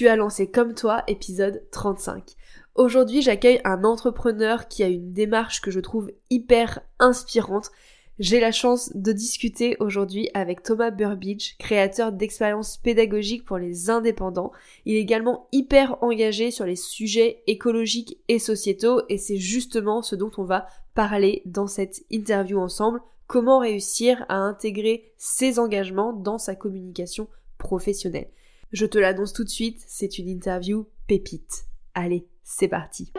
tu as lancé comme toi, épisode 35. Aujourd'hui, j'accueille un entrepreneur qui a une démarche que je trouve hyper inspirante. J'ai la chance de discuter aujourd'hui avec Thomas Burbidge, créateur d'expériences pédagogiques pour les indépendants. Il est également hyper engagé sur les sujets écologiques et sociétaux et c'est justement ce dont on va parler dans cette interview ensemble. Comment réussir à intégrer ses engagements dans sa communication professionnelle. Je te l'annonce tout de suite, c'est une interview pépite. Allez, c'est parti.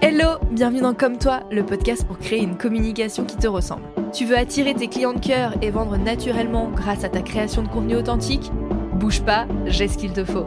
Hello, bienvenue dans Comme toi, le podcast pour créer une communication qui te ressemble. Tu veux attirer tes clients de cœur et vendre naturellement grâce à ta création de contenu authentique? Bouge pas, j'ai ce qu'il te faut.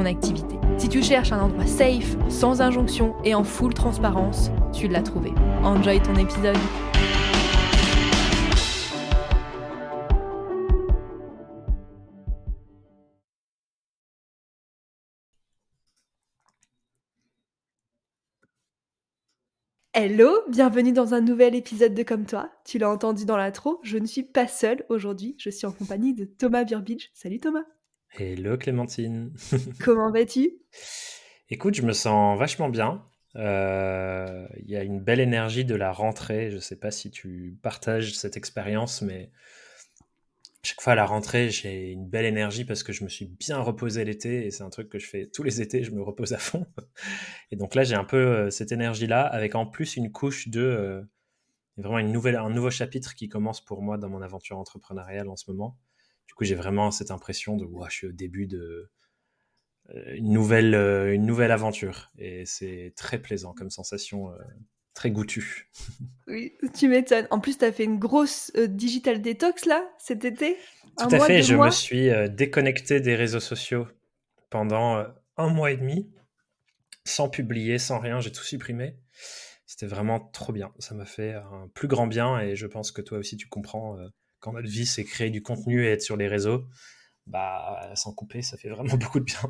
activité. Si tu cherches un endroit safe, sans injonction et en full transparence, tu l'as trouvé. Enjoy ton épisode. Hello, bienvenue dans un nouvel épisode de Comme toi. Tu l'as entendu dans l'intro, je ne suis pas seule aujourd'hui, je suis en compagnie de Thomas Burbidge. Salut Thomas. Hello Clémentine. Comment vas-tu? Écoute, je me sens vachement bien. Euh, il y a une belle énergie de la rentrée. Je ne sais pas si tu partages cette expérience, mais chaque fois à la rentrée, j'ai une belle énergie parce que je me suis bien reposé l'été et c'est un truc que je fais tous les étés, je me repose à fond. Et donc là, j'ai un peu euh, cette énergie-là avec en plus une couche de euh, vraiment une nouvelle, un nouveau chapitre qui commence pour moi dans mon aventure entrepreneuriale en ce moment. Du coup, j'ai vraiment cette impression de, wow, je suis au début de euh, une nouvelle, euh, une nouvelle aventure. Et c'est très plaisant comme sensation, euh, très goûtu. Oui, tu m'étonnes. En plus, tu as fait une grosse digital détox là, cet été Tout à fait, je me suis déconnecté des réseaux sociaux pendant un mois et demi, sans publier, sans rien, j'ai tout supprimé. C'était vraiment trop bien. Ça m'a fait un plus grand bien et je pense que toi aussi tu comprends quand notre vie c'est créer du contenu et être sur les réseaux, bah sans couper, ça fait vraiment beaucoup de bien.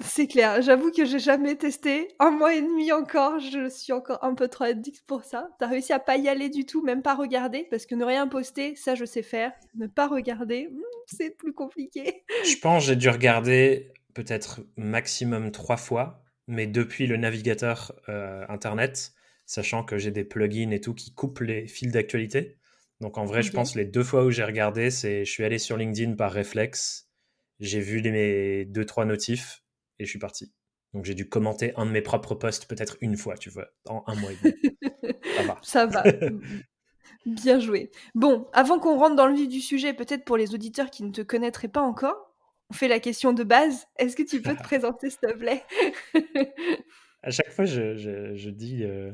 C'est clair, j'avoue que j'ai jamais testé. Un mois et demi encore, je suis encore un peu trop addict pour ça. T'as réussi à pas y aller du tout, même pas regarder, parce que ne rien poster, ça je sais faire. Ne pas regarder, hmm, c'est plus compliqué. Je pense j'ai dû regarder peut-être maximum trois fois, mais depuis le navigateur euh, internet, sachant que j'ai des plugins et tout qui coupent les fils d'actualité. Donc en vrai, je pense les deux fois où j'ai regardé, c'est je suis allé sur LinkedIn par réflexe, j'ai vu les, mes deux trois notifs et je suis parti. Donc j'ai dû commenter un de mes propres posts peut-être une fois, tu vois, en un mois et demi. Ça va. Ça va. Bien joué. Bon, avant qu'on rentre dans le vif du sujet, peut-être pour les auditeurs qui ne te connaîtraient pas encore, on fait la question de base. Est-ce que tu peux te présenter, s'il te plaît? À chaque fois, je, je, dis euh,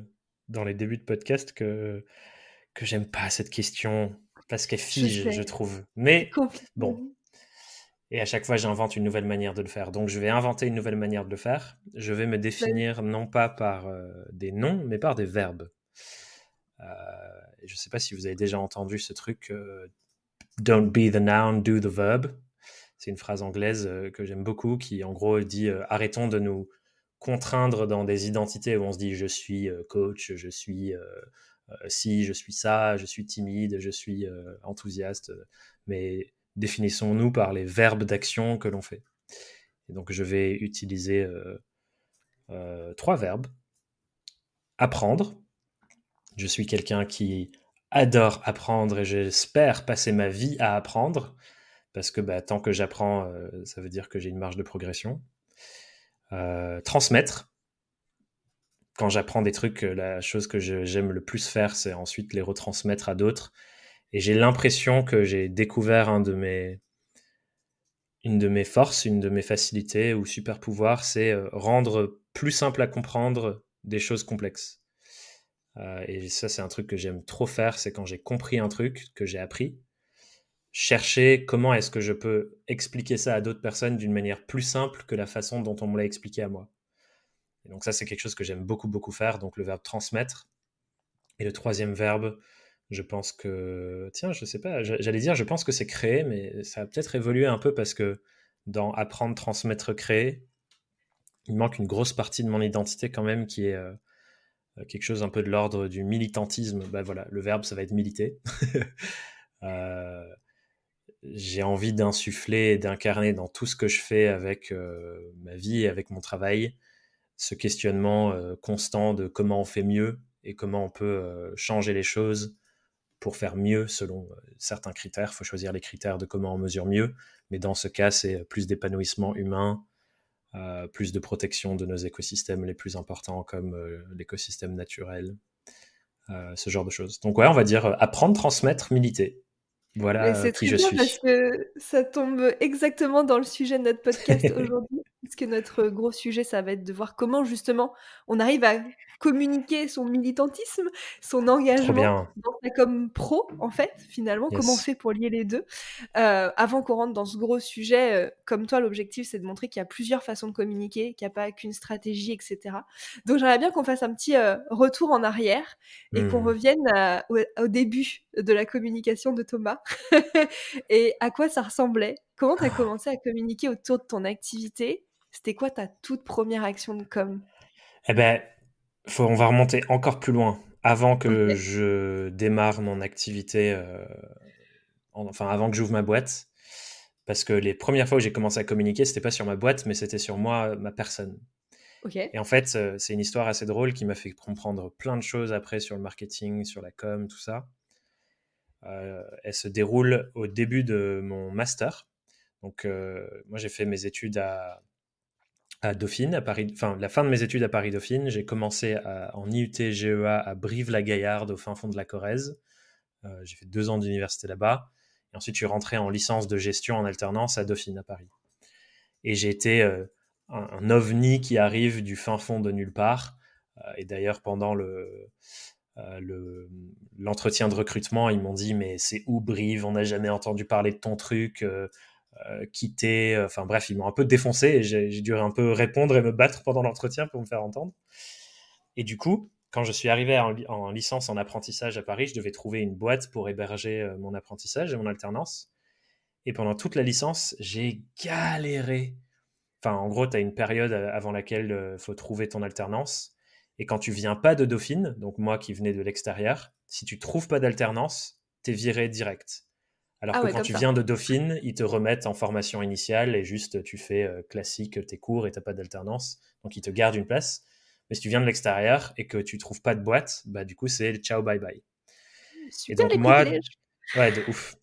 dans les débuts de podcast que que j'aime pas cette question parce qu'elle fige, je, trouve. Mais bon. Et à chaque fois, j'invente une nouvelle manière de le faire. Donc, je vais inventer une nouvelle manière de le faire. Je vais me définir non pas par euh, des noms, mais par des verbes. Euh, je ne sais pas si vous avez déjà entendu ce truc euh, Don't be the noun, do the verb. C'est une phrase anglaise que j'aime beaucoup qui, en gros, dit arrêtons de nous contraindre dans des identités où on se dit je suis coach, je suis si je suis ça, je suis timide, je suis euh, enthousiaste, mais définissons-nous par les verbes d'action que l'on fait. Et donc je vais utiliser euh, trois verbes. Apprendre. Je suis quelqu'un qui adore apprendre et j'espère passer ma vie à apprendre parce que bah, tant que j'apprends, ça veut dire que j'ai une marge de progression. transmettre quand j'apprends des trucs, euh, la chose que j'aime le plus faire, c'est ensuite les retransmettre à d'autres. Et j'ai l'impression que j'ai découvert un de mes, une de mes forces, une de mes facilités ou super pouvoirs, c'est euh, rendre plus simple à comprendre des choses complexes. Euh, et ça, c'est un truc que j'aime trop faire, c'est quand j'ai compris un truc que j'ai appris, chercher comment est-ce que je peux expliquer ça à d'autres personnes d'une manière plus simple que la façon dont on me l'a expliqué à moi. Donc ça, c'est quelque chose que j'aime beaucoup, beaucoup faire, donc le verbe transmettre. Et le troisième verbe, je pense que, tiens, je sais pas, j'allais dire, je pense que c'est créer, mais ça a peut-être évolué un peu parce que dans apprendre, transmettre, créer, il manque une grosse partie de mon identité quand même qui est euh, quelque chose un peu de l'ordre du militantisme. Bah voilà, le verbe, ça va être militer. euh, j'ai envie d'insuffler et d'incarner dans tout ce que je fais avec euh, ma vie avec mon travail ce questionnement euh, constant de comment on fait mieux et comment on peut changer les choses pour faire mieux selon certains critères. Il faut choisir les critères de comment on mesure mieux, mais dans ce cas, c'est plus d'épanouissement humain, euh, plus de protection de nos écosystèmes les plus importants comme euh, l'écosystème naturel, euh, ce genre de choses. Donc ouais, on va dire apprendre, transmettre, militer. Voilà qui je suis. Parce que ça tombe exactement dans le sujet de notre podcast aujourd'hui, puisque notre gros sujet, ça va être de voir comment justement on arrive à communiquer son militantisme, son engagement comme pro, en fait, finalement, comment on fait pour lier les deux? Euh, avant qu'on rentre dans ce gros sujet, euh, comme toi, l'objectif, c'est de montrer qu'il y a plusieurs façons de communiquer, qu'il n'y a pas qu'une stratégie, etc. Donc j'aimerais bien qu'on fasse un petit euh, retour en arrière et qu'on mmh. revienne au, début de la communication de Thomas et à quoi ça ressemblait? Comment tu as ah. commencé à communiquer autour de ton activité? C'était quoi ta toute première action de com? Eh ben, on va remonter encore plus loin, avant que je démarre mon activité, euh, enfin avant que j'ouvre ma boîte. Parce que les premières fois où j'ai commencé à communiquer, c'était pas sur ma boîte, mais c'était sur moi, ma personne. Et en fait, euh, c'est une histoire assez drôle qui m'a fait comprendre plein de choses après sur le marketing, sur la com, tout ça. Euh, elle se déroule au début de mon master. Donc, moi, j'ai fait mes études à, à Dauphine, à Paris, enfin la fin de mes études à Paris Dauphine, j'ai commencé en IUT GEA à Brive-la-Gaillarde au fin fond de la Corrèze. Euh, j'ai fait deux ans d'université là-bas. Et ensuite, je suis rentré en licence de gestion en alternance à Dauphine, à Paris. Et j'ai été euh, un, ovni qui arrive du fin fond de nulle part. Euh, et d'ailleurs, pendant le, l'entretien de recrutement, ils m'ont dit mais c'est où Brive? On n'a jamais entendu parler de ton truc. Quitter. Euh, enfin bref, ils m'ont un peu défoncé et j'ai dû un peu répondre et me battre pendant l'entretien pour me faire entendre. Et du coup, quand je suis arrivé en, licence en apprentissage à Paris, je devais trouver une boîte pour héberger euh, mon apprentissage et mon alternance. Et pendant toute la licence, j'ai galéré. Enfin, en gros, tu as une période avant laquelle il faut trouver ton alternance. Et quand tu viens pas de Dauphine, donc moi qui venais de l'extérieur, si tu trouves pas d'alternance, tu es viré direct. Alors ah que quand tu viens de Dauphine, ils te remettent en formation initiale et juste tu fais euh, classique tes cours et t'as pas d'alternance. Donc ils te gardent une place. Mais si tu viens de l'extérieur et que tu trouves pas de boîte, bah du coup c'est ciao bye bye. et donc moi, ouais, de ouf.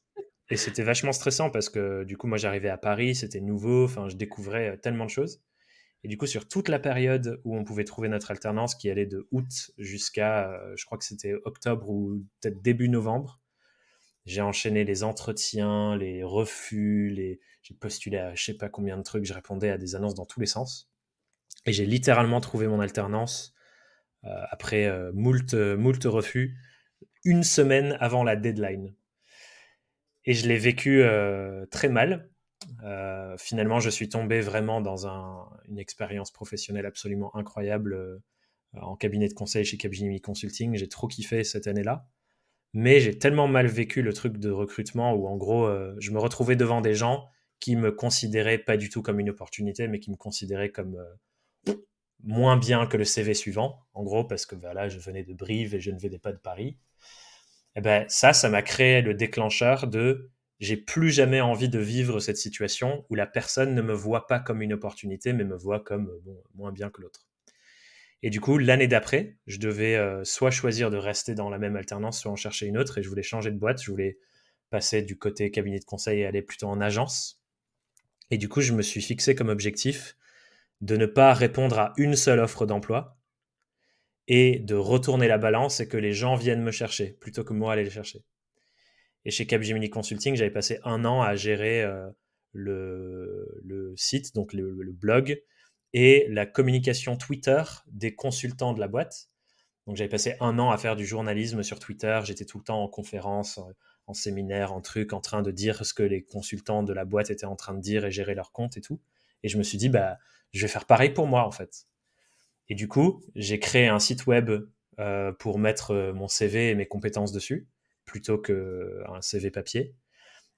Et c'était vachement stressant parce que du coup moi j'arrivais à Paris, c'était nouveau, enfin je découvrais euh, tellement de choses. Et du coup sur toute la période où on pouvait trouver notre alternance qui allait de août jusqu'à, euh, je crois que c'était octobre ou peut-être début novembre, j'ai enchaîné les entretiens, les refus, les... j'ai postulé à je sais pas combien de trucs, je répondais à des annonces dans tous les sens. Et j'ai littéralement trouvé mon alternance euh, après euh, moult, moult refus, une semaine avant la deadline. Et je l'ai vécu euh, très mal. Euh, finalement, je suis tombé vraiment dans un, une expérience professionnelle absolument incroyable en cabinet de conseil chez Capgemini Consulting. J'ai trop kiffé cette année-là mais j'ai tellement mal vécu le truc de recrutement où en gros euh, je me retrouvais devant des gens qui me considéraient pas du tout comme une opportunité mais qui me considéraient comme euh, moins bien que le CV suivant en gros parce que voilà je venais de Brive et je ne venais pas de Paris. Et eh ben ça ça m'a créé le déclencheur de j'ai plus jamais envie de vivre cette situation où la personne ne me voit pas comme une opportunité mais me voit comme bon, moins bien que l'autre et du coup, l'année d'après, je devais euh, soit choisir de rester dans la même alternance, soit en chercher une autre. Et je voulais changer de boîte. Je voulais passer du côté cabinet de conseil et aller plutôt en agence. Et du coup, je me suis fixé comme objectif de ne pas répondre à une seule offre d'emploi et de retourner la balance et que les gens viennent me chercher plutôt que moi aller les chercher. Et chez Capgemini Consulting, j'avais passé un an à gérer euh, le, site, donc le blog, et la communication Twitter des consultants de la boîte. Donc j'avais passé un an à faire du journalisme sur Twitter, j'étais tout le temps en conférence, en séminaire, en truc, en train de dire ce que les consultants de la boîte étaient en train de dire et gérer leur compte et tout. Et je me suis dit, bah, je vais faire pareil pour moi, en fait. Et du coup, j'ai créé un site web euh, pour mettre euh, mon CV et mes compétences dessus, plutôt qu'un CV papier.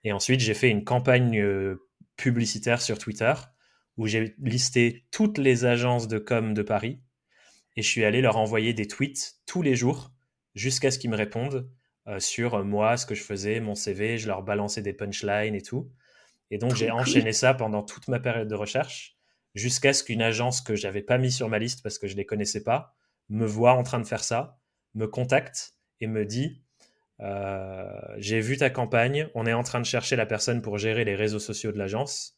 Et ensuite, j'ai fait une campagne euh, publicitaire sur Twitter où j'ai listé toutes les agences de com de Paris et je suis allé leur envoyer des tweets tous les jours jusqu'à ce qu'ils me répondent sur moi, ce que je faisais, mon CV, je leur balançais des punchlines et tout. Et donc j'ai enchaîné ça pendant toute ma période de recherche jusqu'à ce qu'une agence que j'avais pas mis sur ma liste parce que je les connaissais pas me voit en train de faire ça, me contacte et me dit euh, j'ai vu ta campagne, on est en train de chercher la personne pour gérer les réseaux sociaux de l'agence.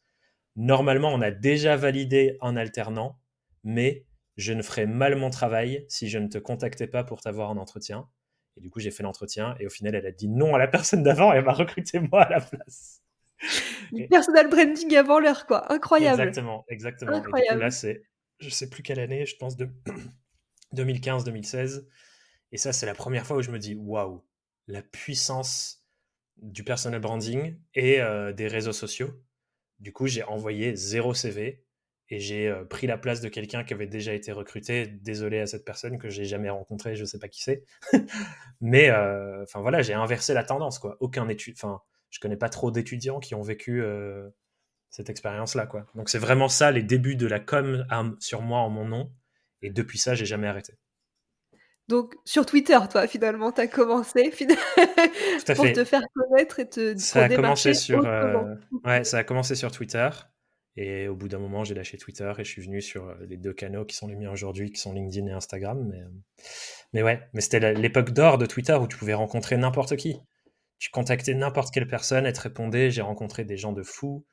Normalement, on a déjà validé un alternant, mais je ne ferai mal mon travail si je ne te contactais pas pour t'avoir en entretien. Et du coup, j'ai fait l'entretien et au final, elle a dit non à la personne d'avant et elle m'a recruté moi à la place. Personal branding avant l'heure, quoi. Incroyable. Exactement, exactement. Incroyable. Et du coup, là, c'est, je sais plus quelle année, je pense de 2015-2016. Et ça, c'est la première fois où je me dis, waouh, la puissance du personal branding et euh, des réseaux sociaux. Du coup, j'ai envoyé zéro CV et j'ai euh, pris la place de quelqu'un qui avait déjà été recruté. Désolé à cette personne que j'ai jamais rencontré, je sais pas qui c'est. Mais euh, enfin voilà, j'ai inversé la tendance quoi. Aucun étude, enfin, je connais pas trop d'étudiants qui ont vécu cette expérience-là quoi. Donc c'est vraiment ça les débuts de la com sur moi en mon nom. Et depuis ça, j'ai jamais arrêté. Donc sur Twitter, toi, finalement, tu as commencé pour te faire connaître et te ça a commencé sur euh, ouais, ça a commencé sur Twitter et au bout d'un moment, j'ai lâché Twitter et je suis venu sur euh, les deux canaux qui sont les miens aujourd'hui, qui sont LinkedIn et Instagram. Mais, euh, mais ouais, mais c'était l'époque d'or de Twitter où tu pouvais rencontrer n'importe qui. Tu contactais n'importe quelle personne, elle te répondait. J'ai rencontré des gens de fous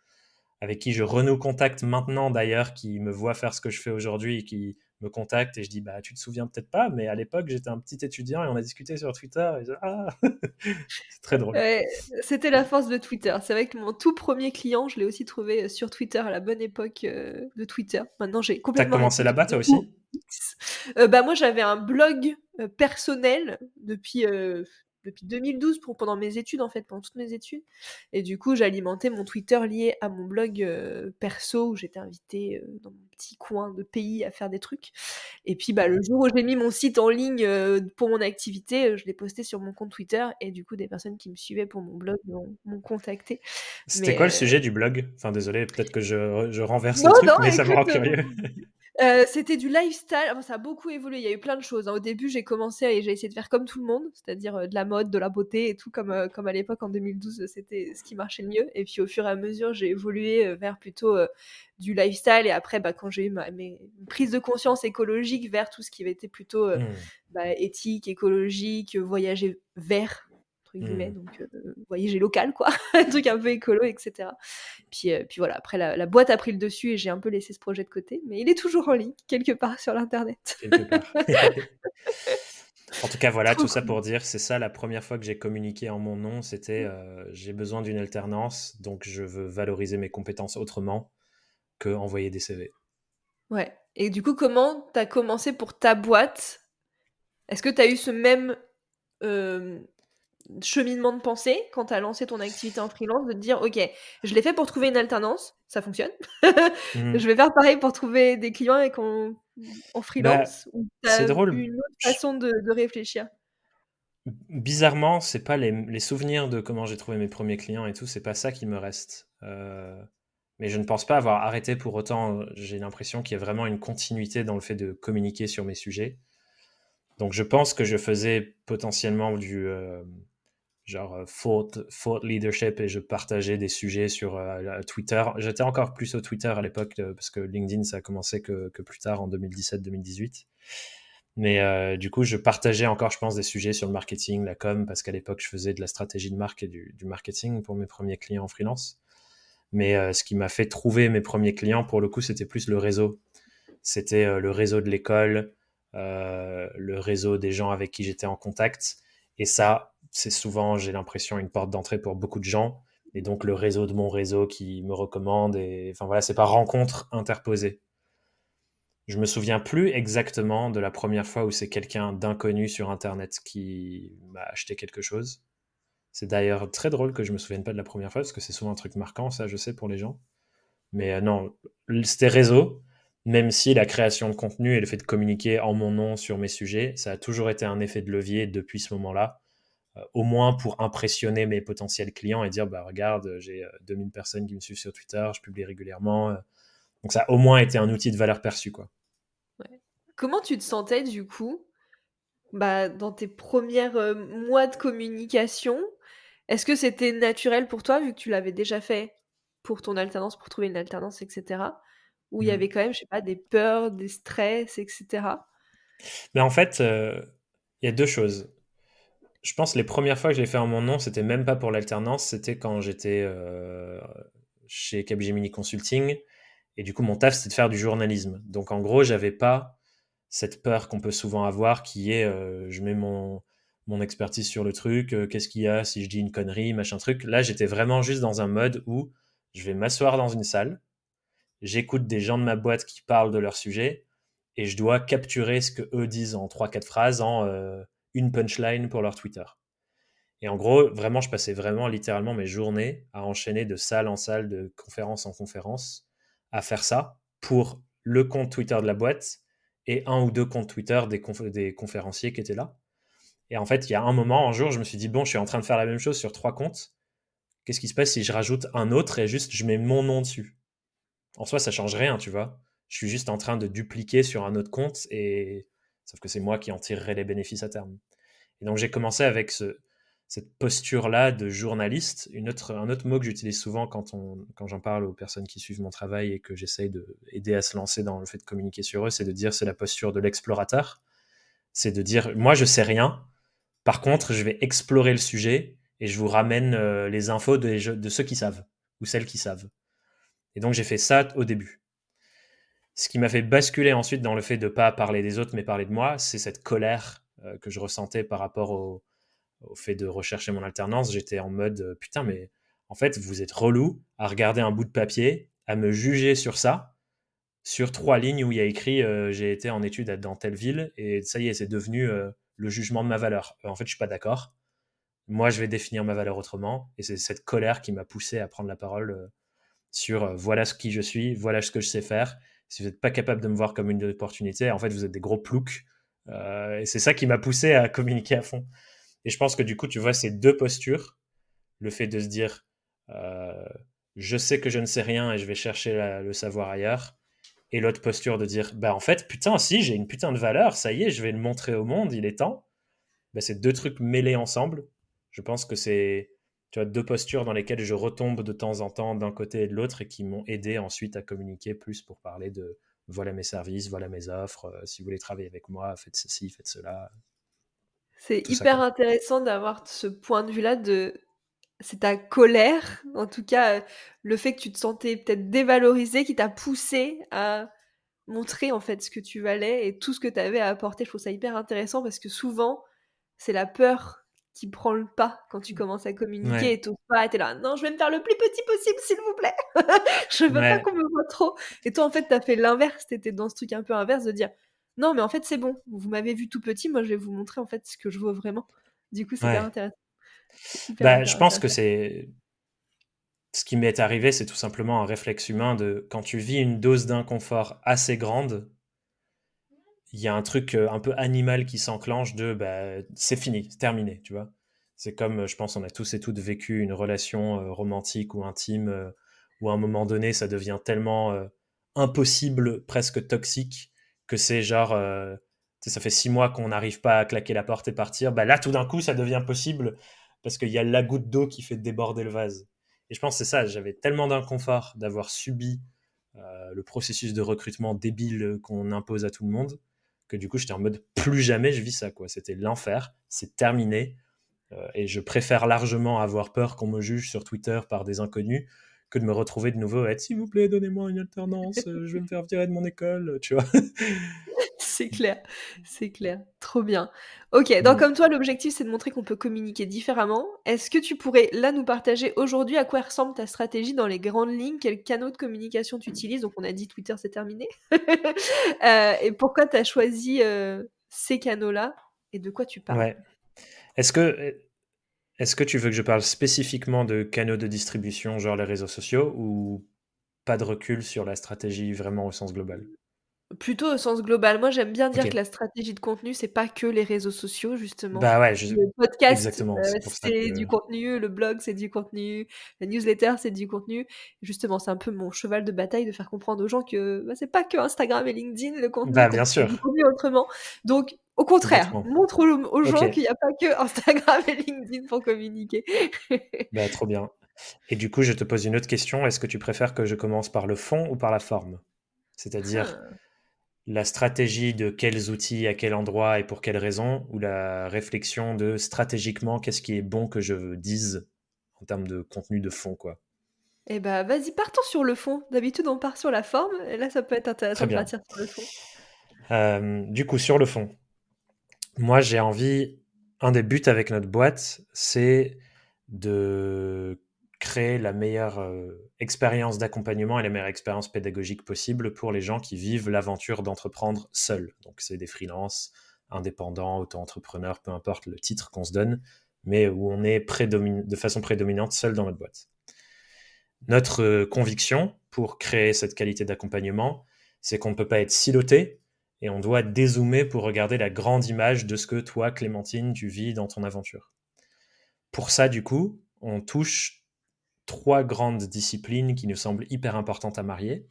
avec qui je renoue contact maintenant d'ailleurs, qui me voient faire ce que je fais aujourd'hui et qui me contacte et je dis bah tu te souviens peut-être pas mais à l'époque j'étais un petit étudiant et on a discuté sur Twitter et ah c'est très drôle. C'était la force de Twitter. C'est vrai que mon tout premier client je l'ai aussi trouvé euh, sur Twitter à la bonne époque euh, de Twitter. Maintenant j'ai complètement t'as commencé là-bas toi aussi? Euh, bah moi j'avais un blog personnel depuis depuis 2012 pour, pendant mes études, en fait, pendant toutes mes études. Et du coup, j'alimentais mon Twitter lié à mon blog euh, perso où j'étais invitée euh, dans mon petit coin de pays à faire des trucs. Et puis, bah, le jour où j'ai mis mon site en ligne euh, pour mon activité, je l'ai posté sur mon compte Twitter et du coup, des personnes qui me suivaient pour mon blog m'ont contacté. C'était quoi le sujet du blog? Enfin, désolé, peut-être que je, je renverse le truc, mais ça me rend curieux. Euh, c'était du lifestyle. ça a beaucoup évolué. Il y a eu plein de choses. Hein. Au début, j'ai commencé et j'ai essayé de faire comme tout le monde, c'est-à-dire euh, de la mode, de la beauté et tout, comme, euh, comme à l'époque en 2012, c'était ce qui marchait le mieux. Et puis au fur et à mesure, j'ai évolué vers plutôt du lifestyle. Et après, bah, quand j'ai eu ma mes prise de conscience écologique vers tout ce qui avait été plutôt mmh. bah, éthique, écologique, voyager vert, Mmh. donc euh, voyager local, quoi, un truc un peu écolo, etc. Puis, euh, puis voilà, après la, boîte a pris le dessus et j'ai un peu laissé ce projet de côté, mais il est toujours en ligne, quelque part sur l'internet. en tout cas, voilà, tout ça pour dire, c'est ça la première fois que j'ai communiqué en mon nom, c'était mmh. euh, j'ai besoin d'une alternance, donc je veux valoriser mes compétences autrement que envoyer des CV. Ouais. Et du coup, comment tu as commencé pour ta boîte? Est-ce que tu as eu ce même cheminement de pensée quand tu as lancé ton activité en freelance de te dire ok je l'ai fait pour trouver une alternance ça fonctionne. Mmh. je vais faire pareil pour trouver des clients et en, en freelance bah, c'est drôle. une autre façon de, réfléchir. Bizarrement c'est pas les, souvenirs de comment j'ai trouvé mes premiers clients et tout c'est pas ça qui me reste euh, mais je ne pense pas avoir arrêté pour autant. J'ai l'impression qu'il y a vraiment une continuité dans le fait de communiquer sur mes sujets. Donc je pense que je faisais potentiellement du euh, genre euh, thought, leadership et je partageais des sujets sur euh, Twitter. J'étais encore plus au Twitter à l'époque euh, parce que LinkedIn ça a commencé que, que plus tard en 2017-2018. Mais du coup, je partageais encore, je pense, des sujets sur le marketing, la com, parce qu'à l'époque, je faisais de la stratégie de marque et du, du marketing pour mes premiers clients en freelance. Mais ce qui m'a fait trouver mes premiers clients, pour le coup, c'était plus le réseau. C'était le réseau de l'école, le réseau des gens avec qui j'étais en contact. Et ça, c'est souvent, j'ai l'impression, une porte d'entrée pour beaucoup de gens. Et donc le réseau de mon réseau qui me recommande. Et enfin voilà, c'est pas rencontre interposée. Je me souviens plus exactement de la première fois où c'est quelqu'un d'inconnu sur Internet qui m'a acheté quelque chose. C'est d'ailleurs très drôle que je me souvienne pas de la première fois, parce que c'est souvent un truc marquant, ça je sais pour les gens. Mais euh, non, c'était réseau, même si la création de contenu et le fait de communiquer en mon nom sur mes sujets, ça a toujours été un effet de levier depuis ce moment-là. Euh, au moins pour impressionner mes potentiels clients et dire bah regarde j'ai 2000 personnes qui me suivent sur Twitter je publie régulièrement donc ça a au moins été un outil de valeur perçue quoi Comment tu te sentais du coup bah, dans tes premières euh, mois de communication? Est-ce que c'était naturel pour toi vu que tu l'avais déjà fait pour ton alternance, pour trouver une alternance, etc. Ou il y mmh. avait quand même, je sais pas, des peurs, des stress, etc. Mais en fait, euh, il y a deux choses. Je pense les premières fois que j'ai fait en mon nom, c'était même pas pour l'alternance, c'était quand j'étais euh, chez Capgemini Consulting. Et du coup, mon taf, c'était de faire du journalisme. Donc, en gros, j'avais pas cette peur qu'on peut souvent avoir qui est euh, je mets mon, expertise sur le truc, euh, qu'est-ce qu'il y a si je dis une connerie, machin truc. Là, j'étais vraiment juste dans un mode où je vais m'asseoir dans une salle, j'écoute des gens de ma boîte qui parlent de leur sujet et je dois capturer ce que eux disent en 3-4 phrases en une punchline pour leur Twitter. Et en gros, vraiment, je passais vraiment littéralement mes journées à enchaîner de salle en salle, de conférence en conférence, à faire ça pour le compte Twitter de la boîte et un ou deux comptes Twitter des, conférenciers qui étaient là. Et en fait, il y a un moment, un jour, je me suis dit, bon, je suis en train de faire la même chose sur trois comptes. Qu'est-ce qui se passe si je rajoute un autre et juste je mets mon nom dessus? En soi, ça change rien, tu vois. Je suis juste en train de dupliquer sur un autre compte et sauf que c'est moi qui en tirerai les bénéfices à terme. Et donc j'ai commencé avec ce, cette posture-là de journaliste. Un autre mot que j'utilise souvent quand, j'en parle aux personnes qui suivent mon travail et que j'essaye d'aider à se lancer dans le fait de communiquer sur eux, c'est de dire c'est la posture de l'explorateur. C'est de dire moi je sais rien, par contre je vais explorer le sujet et je vous ramène euh, les infos de ceux qui savent ou celles qui savent. Et donc j'ai fait ça au début. Ce qui m'a fait basculer ensuite dans le fait de ne pas parler des autres mais parler de moi, c'est cette colère euh, que je ressentais par rapport au, fait de rechercher mon alternance, j'étais en mode euh, putain, mais en fait, vous êtes relou à regarder un bout de papier, à me juger sur ça, sur trois lignes où il y a écrit euh, j'ai été en études dans telle ville et ça y est, c'est devenu le jugement de ma valeur. en fait, je suis pas d'accord. Moi, je vais définir ma valeur autrement et c'est cette colère qui m'a poussé à prendre la parole sur voilà ce qui je suis, voilà ce que je sais faire. Si vous n'êtes pas capable de me voir comme une opportunité, en fait, vous êtes des gros ploucs. et c'est ça qui m'a poussé à communiquer à fond. Et je pense que du coup, tu vois ces deux postures, le fait de se dire, euh, je sais que je ne sais rien et je vais chercher le savoir ailleurs, et l'autre posture de dire, bah en fait, putain, si, j'ai une putain de valeur, ça y est, je vais le montrer au monde, il est temps. Bah, c'est deux trucs mêlés ensemble. Je pense que c'est tu vois, deux postures dans lesquelles je retombe de temps en temps d'un côté et de l'autre et qui m'ont aidé ensuite à communiquer plus pour parler de voilà mes services, voilà mes offres, euh, si vous voulez travailler avec moi, faites ceci, faites cela, c'est hyper intéressant d'avoir ce point de vue-là de c'est ta colère, en tout cas le fait que tu te sentais peut-être dévalorisé qui t'a poussé à montrer en fait ce que tu valais et tout ce que tu avais à apporter. Je trouve ça hyper intéressant parce que souvent c'est la peur qui prend le pas quand tu commences à communiquer et tout pas, t'es là, non, je vais me faire le plus petit possible s'il vous plaît, je veux pas qu'on me voit trop. Et toi en fait t'as fait l'inverse, t'étais dans ce truc un peu inverse de dire non, mais en fait, c'est bon. Vous m'avez vu tout petit, moi, je vais vous montrer en fait ce que je vois vraiment. Du coup, c'est hyper intéressant. bah, je pense que c'est. Ce qui m'est arrivé, c'est tout simplement un réflexe humain de quand tu vis une dose d'inconfort assez grande, il y a un truc euh, un peu animal qui s'enclenche de bah, c'est fini, c'est terminé, tu vois. C'est comme, je pense, on a tous et toutes vécu une relation euh, romantique ou intime euh, où à un moment donné, ça devient tellement impossible, presque toxique, que c'est genre, euh, ça fait six mois qu'on n'arrive pas à claquer la porte et partir, bah là tout d'un coup ça devient possible parce qu'il y a la goutte d'eau qui fait déborder le vase. Et je pense que c'est ça, j'avais tellement d'inconfort d'avoir subi euh, le processus de recrutement débile qu'on impose à tout le monde que du coup j'étais en mode plus jamais je vis ça quoi. C'était l'enfer, c'est terminé. Euh, et je préfère largement avoir peur qu'on me juge sur Twitter par des inconnus que de me retrouver de nouveau à être s'il vous plaît, donnez-moi une alternance, euh, je vais me faire virer de mon école, tu vois. c'est clair, c'est clair, trop bien. Ok, donc comme toi, l'objectif c'est de montrer qu'on peut communiquer différemment. Est-ce que tu pourrais là nous partager aujourd'hui à quoi ressemble ta stratégie dans les grandes lignes? Quels canaux de communication tu utilises? Donc on a dit Twitter c'est terminé. Euh, et pourquoi tu as choisi euh, ces canaux-là et de quoi tu parles? Ouais. Est-ce que est-ce que tu veux que je parle spécifiquement de canaux de distribution, genre les réseaux sociaux, ou pas de recul sur la stratégie vraiment au sens global? Plutôt au sens global. Moi, j'aime bien dire que la stratégie de contenu, c'est pas que les réseaux sociaux, justement. Bah ouais, je... Le podcast, euh, c'est du contenu, le blog, c'est du contenu, la newsletter, c'est du contenu. Justement, c'est un peu mon cheval de bataille de faire comprendre aux gens que bah, c'est pas que Instagram et LinkedIn, le contenu. Bah, bien sûr. Du contenu autrement. Donc, au contraire, montre aux, gens qu'il n'y a pas que Instagram et LinkedIn pour communiquer. bah, trop bien. Et du coup, je te pose une autre question. Est-ce que tu préfères que je commence par le fond ou par la forme? C'est-à-dire, ah la stratégie de quels outils, à quel endroit et pour quelles raisons, ou la réflexion de stratégiquement qu'est-ce qui est bon que je dise en termes de contenu de fond, quoi. Eh bah, vas-y, partons sur le fond. D'habitude, on part sur la forme, et là, ça peut être intéressant de partir sur le fond. Euh, du coup, sur le fond, moi, j'ai envie. Un des buts avec notre boîte, c'est de créer la meilleure euh, expérience d'accompagnement et la meilleure expérience pédagogique possible pour les gens qui vivent l'aventure d'entreprendre seuls. Donc c'est des freelances, indépendants, auto-entrepreneurs, peu importe le titre qu'on se donne, mais où on est de façon prédominante seul dans notre boîte. Notre euh, conviction pour créer cette qualité d'accompagnement, c'est qu'on ne peut pas être siloté et on doit dézoomer pour regarder la grande image de ce que toi, Clémentine, tu vis dans ton aventure. Pour ça, du coup, on touche trois grandes disciplines qui nous semblent hyper importantes à marier.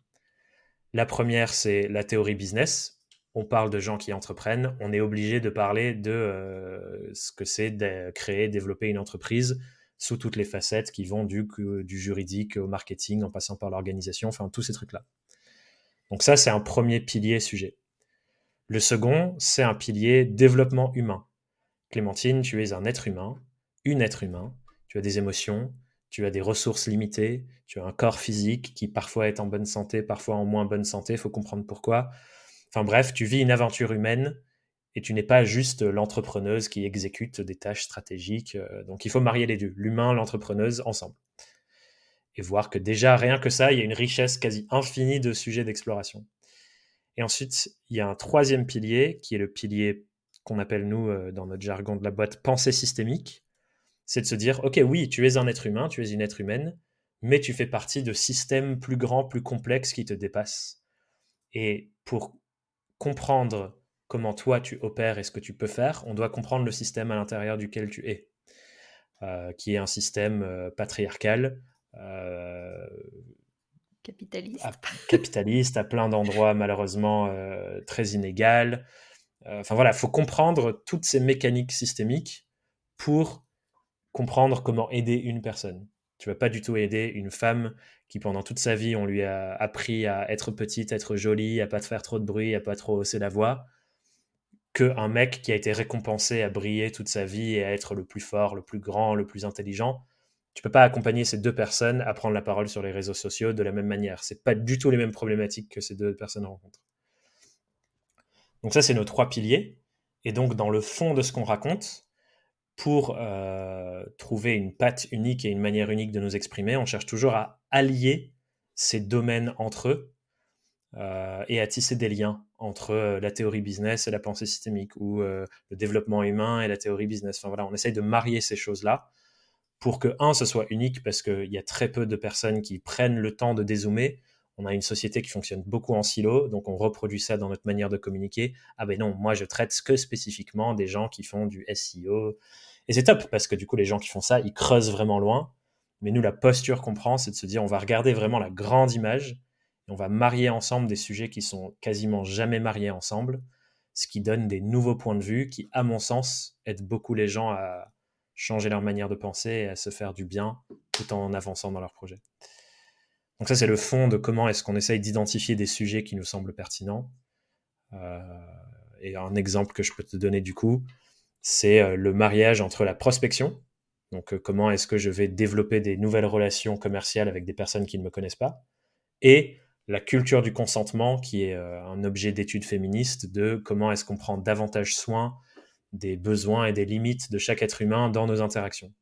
La première, c'est la théorie business. On parle de gens qui entreprennent. On est obligé de parler de euh, ce que c'est de créer, développer une entreprise sous toutes les facettes qui vont du, du juridique au marketing en passant par l'organisation, enfin tous ces trucs-là. Donc ça, c'est un premier pilier sujet. Le second, c'est un pilier développement humain. Clémentine, tu es un être humain, une être humain, tu as des émotions, tu as des ressources limitées, tu as un corps physique qui parfois est en bonne santé, parfois en moins bonne santé, il faut comprendre pourquoi. Enfin bref, tu vis une aventure humaine et tu n'es pas juste l'entrepreneuse qui exécute des tâches stratégiques. Euh, donc il faut marier les deux, l'humain, l'entrepreneuse, ensemble. Et voir que déjà, rien que ça, il y a une richesse quasi infinie de sujets d'exploration. Et ensuite, il y a un troisième pilier qui est le pilier qu'on appelle, nous, euh, dans notre jargon de la boîte, pensée systémique c'est de se dire, ok, oui, tu es un être humain, tu es une être humaine, mais tu fais partie de systèmes plus grands, plus complexes qui te dépassent. Et pour comprendre comment toi tu opères et ce que tu peux faire, on doit comprendre le système à l'intérieur duquel tu es, euh, qui est un système euh, patriarcal. Euh, capitaliste. À, capitaliste, à plein d'endroits malheureusement très inégal. Enfin voilà, il faut comprendre toutes ces mécaniques systémiques pour comprendre comment aider une personne. Tu vas pas du tout aider une femme qui pendant toute sa vie on lui a appris à être petite, être jolie, à pas te faire trop de bruit, à pas trop hausser la voix, que un mec qui a été récompensé à briller toute sa vie et à être le plus fort, le plus grand, le plus intelligent. Tu peux pas accompagner ces deux personnes à prendre la parole sur les réseaux sociaux de la même manière. C'est pas du tout les mêmes problématiques que ces deux personnes rencontrent. Donc ça c'est nos trois piliers. Et donc dans le fond de ce qu'on raconte, pour euh, trouver une patte unique et une manière unique de nous exprimer, on cherche toujours à allier ces domaines entre eux euh, et à tisser des liens entre euh, la théorie business et la pensée systémique ou le développement humain et la théorie business. Enfin voilà, on essaye de marier ces choses-là pour que, un, ce soit unique parce qu'il y a très peu de personnes qui prennent le temps de dézoomer. On a une société qui fonctionne beaucoup en silo, donc on reproduit ça dans notre manière de communiquer. Ah ben non, moi je traite que spécifiquement des gens qui font du SEO, et c'est top parce que du coup, les gens qui font ça, ils creusent vraiment loin. Mais nous, la posture qu'on prend, c'est de se dire, on va regarder vraiment la grande image et on va marier ensemble des sujets qui sont quasiment jamais mariés ensemble, ce qui donne des nouveaux points de vue qui, à mon sens, aident beaucoup les gens à changer leur manière de penser et à se faire du bien tout en avançant dans leur projet. Donc ça, c'est le fond de comment est-ce qu'on essaye d'identifier des sujets qui nous semblent pertinents. Euh, et un exemple que je peux te donner du coup, c'est euh, le mariage entre la prospection, donc euh, comment est-ce que je vais développer des nouvelles relations commerciales avec des personnes qui ne me connaissent pas, et la culture du consentement, qui est un objet d'étude féministe de comment est-ce qu'on prend davantage soin des besoins et des limites de chaque être humain dans nos interactions.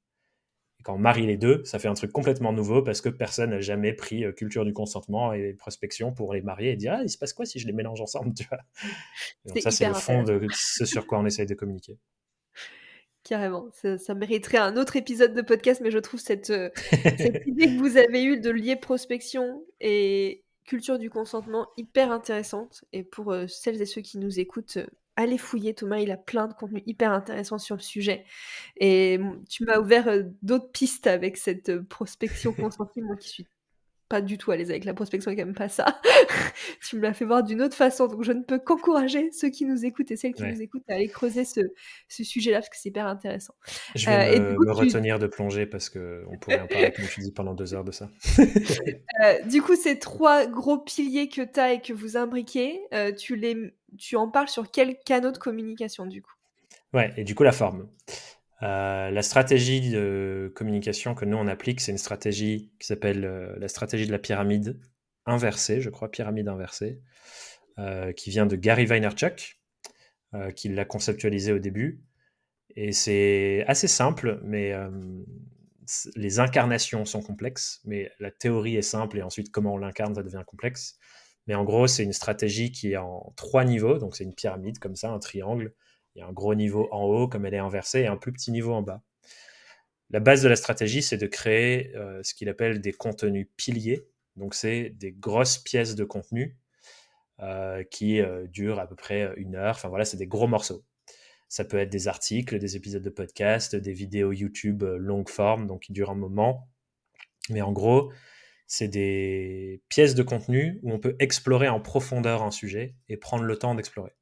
Et quand on marie les deux, ça fait un truc complètement nouveau parce que personne n'a jamais pris culture du consentement et prospection pour les marier et dire ah, il se passe quoi si je les mélange ensemble tu vois? Ça, c'est le fond de ce sur quoi on essaye de communiquer. carrément. Ça, mériterait un autre épisode de podcast, mais je trouve cette, euh, cette idée que vous avez eue de lier prospection et culture du consentement hyper intéressante. Et pour euh, celles et ceux qui nous écoutent, euh, allez fouiller. Thomas, il a plein de contenu hyper intéressant sur le sujet. Et tu m'as ouvert d'autres pistes avec cette prospection consentie, moi qui suis pas du tout à l'aise avec la prospection et quand pas ça. tu me l'as fait voir d'une autre façon, donc je ne peux qu'encourager ceux qui nous écoutent et celles qui nous écoutent à aller creuser ce, ce sujet-là parce que c'est hyper intéressant. Je vais euh, me, retenir de plonger parce qu'on pourrait en parler, comme tu dis, pendant deux heures de ça. Euh, du coup, ces trois gros piliers que tu as et que vous imbriquez, euh, tu, les, tu en parles sur quel canaux de communication du coup? Ouais, et du coup, la forme. Euh, la stratégie de communication que nous on applique, c'est une stratégie qui s'appelle euh, la stratégie de la pyramide inversée, je crois, pyramide inversée, euh, qui vient de Gary Vaynerchuk, qui l'a conceptualisé au début. Et c'est assez simple, mais les incarnations sont complexes, mais la théorie est simple et ensuite comment on l'incarne, ça devient complexe. Mais en gros, c'est une stratégie qui est en trois niveaux, donc c'est une pyramide comme ça, un triangle, il y a un gros niveau en haut, comme elle est inversée, et un plus petit niveau en bas. La base de la stratégie, c'est de créer euh, ce qu'il appelle des contenus piliers. Donc, c'est des grosses pièces de contenu euh, qui euh, durent à peu près une heure. Enfin, voilà, c'est des gros morceaux. Ça peut être des articles, des épisodes de podcast, des vidéos YouTube longue forme, donc qui durent un moment. Mais en gros, c'est des pièces de contenu où on peut explorer en profondeur un sujet et prendre le temps d'explorer.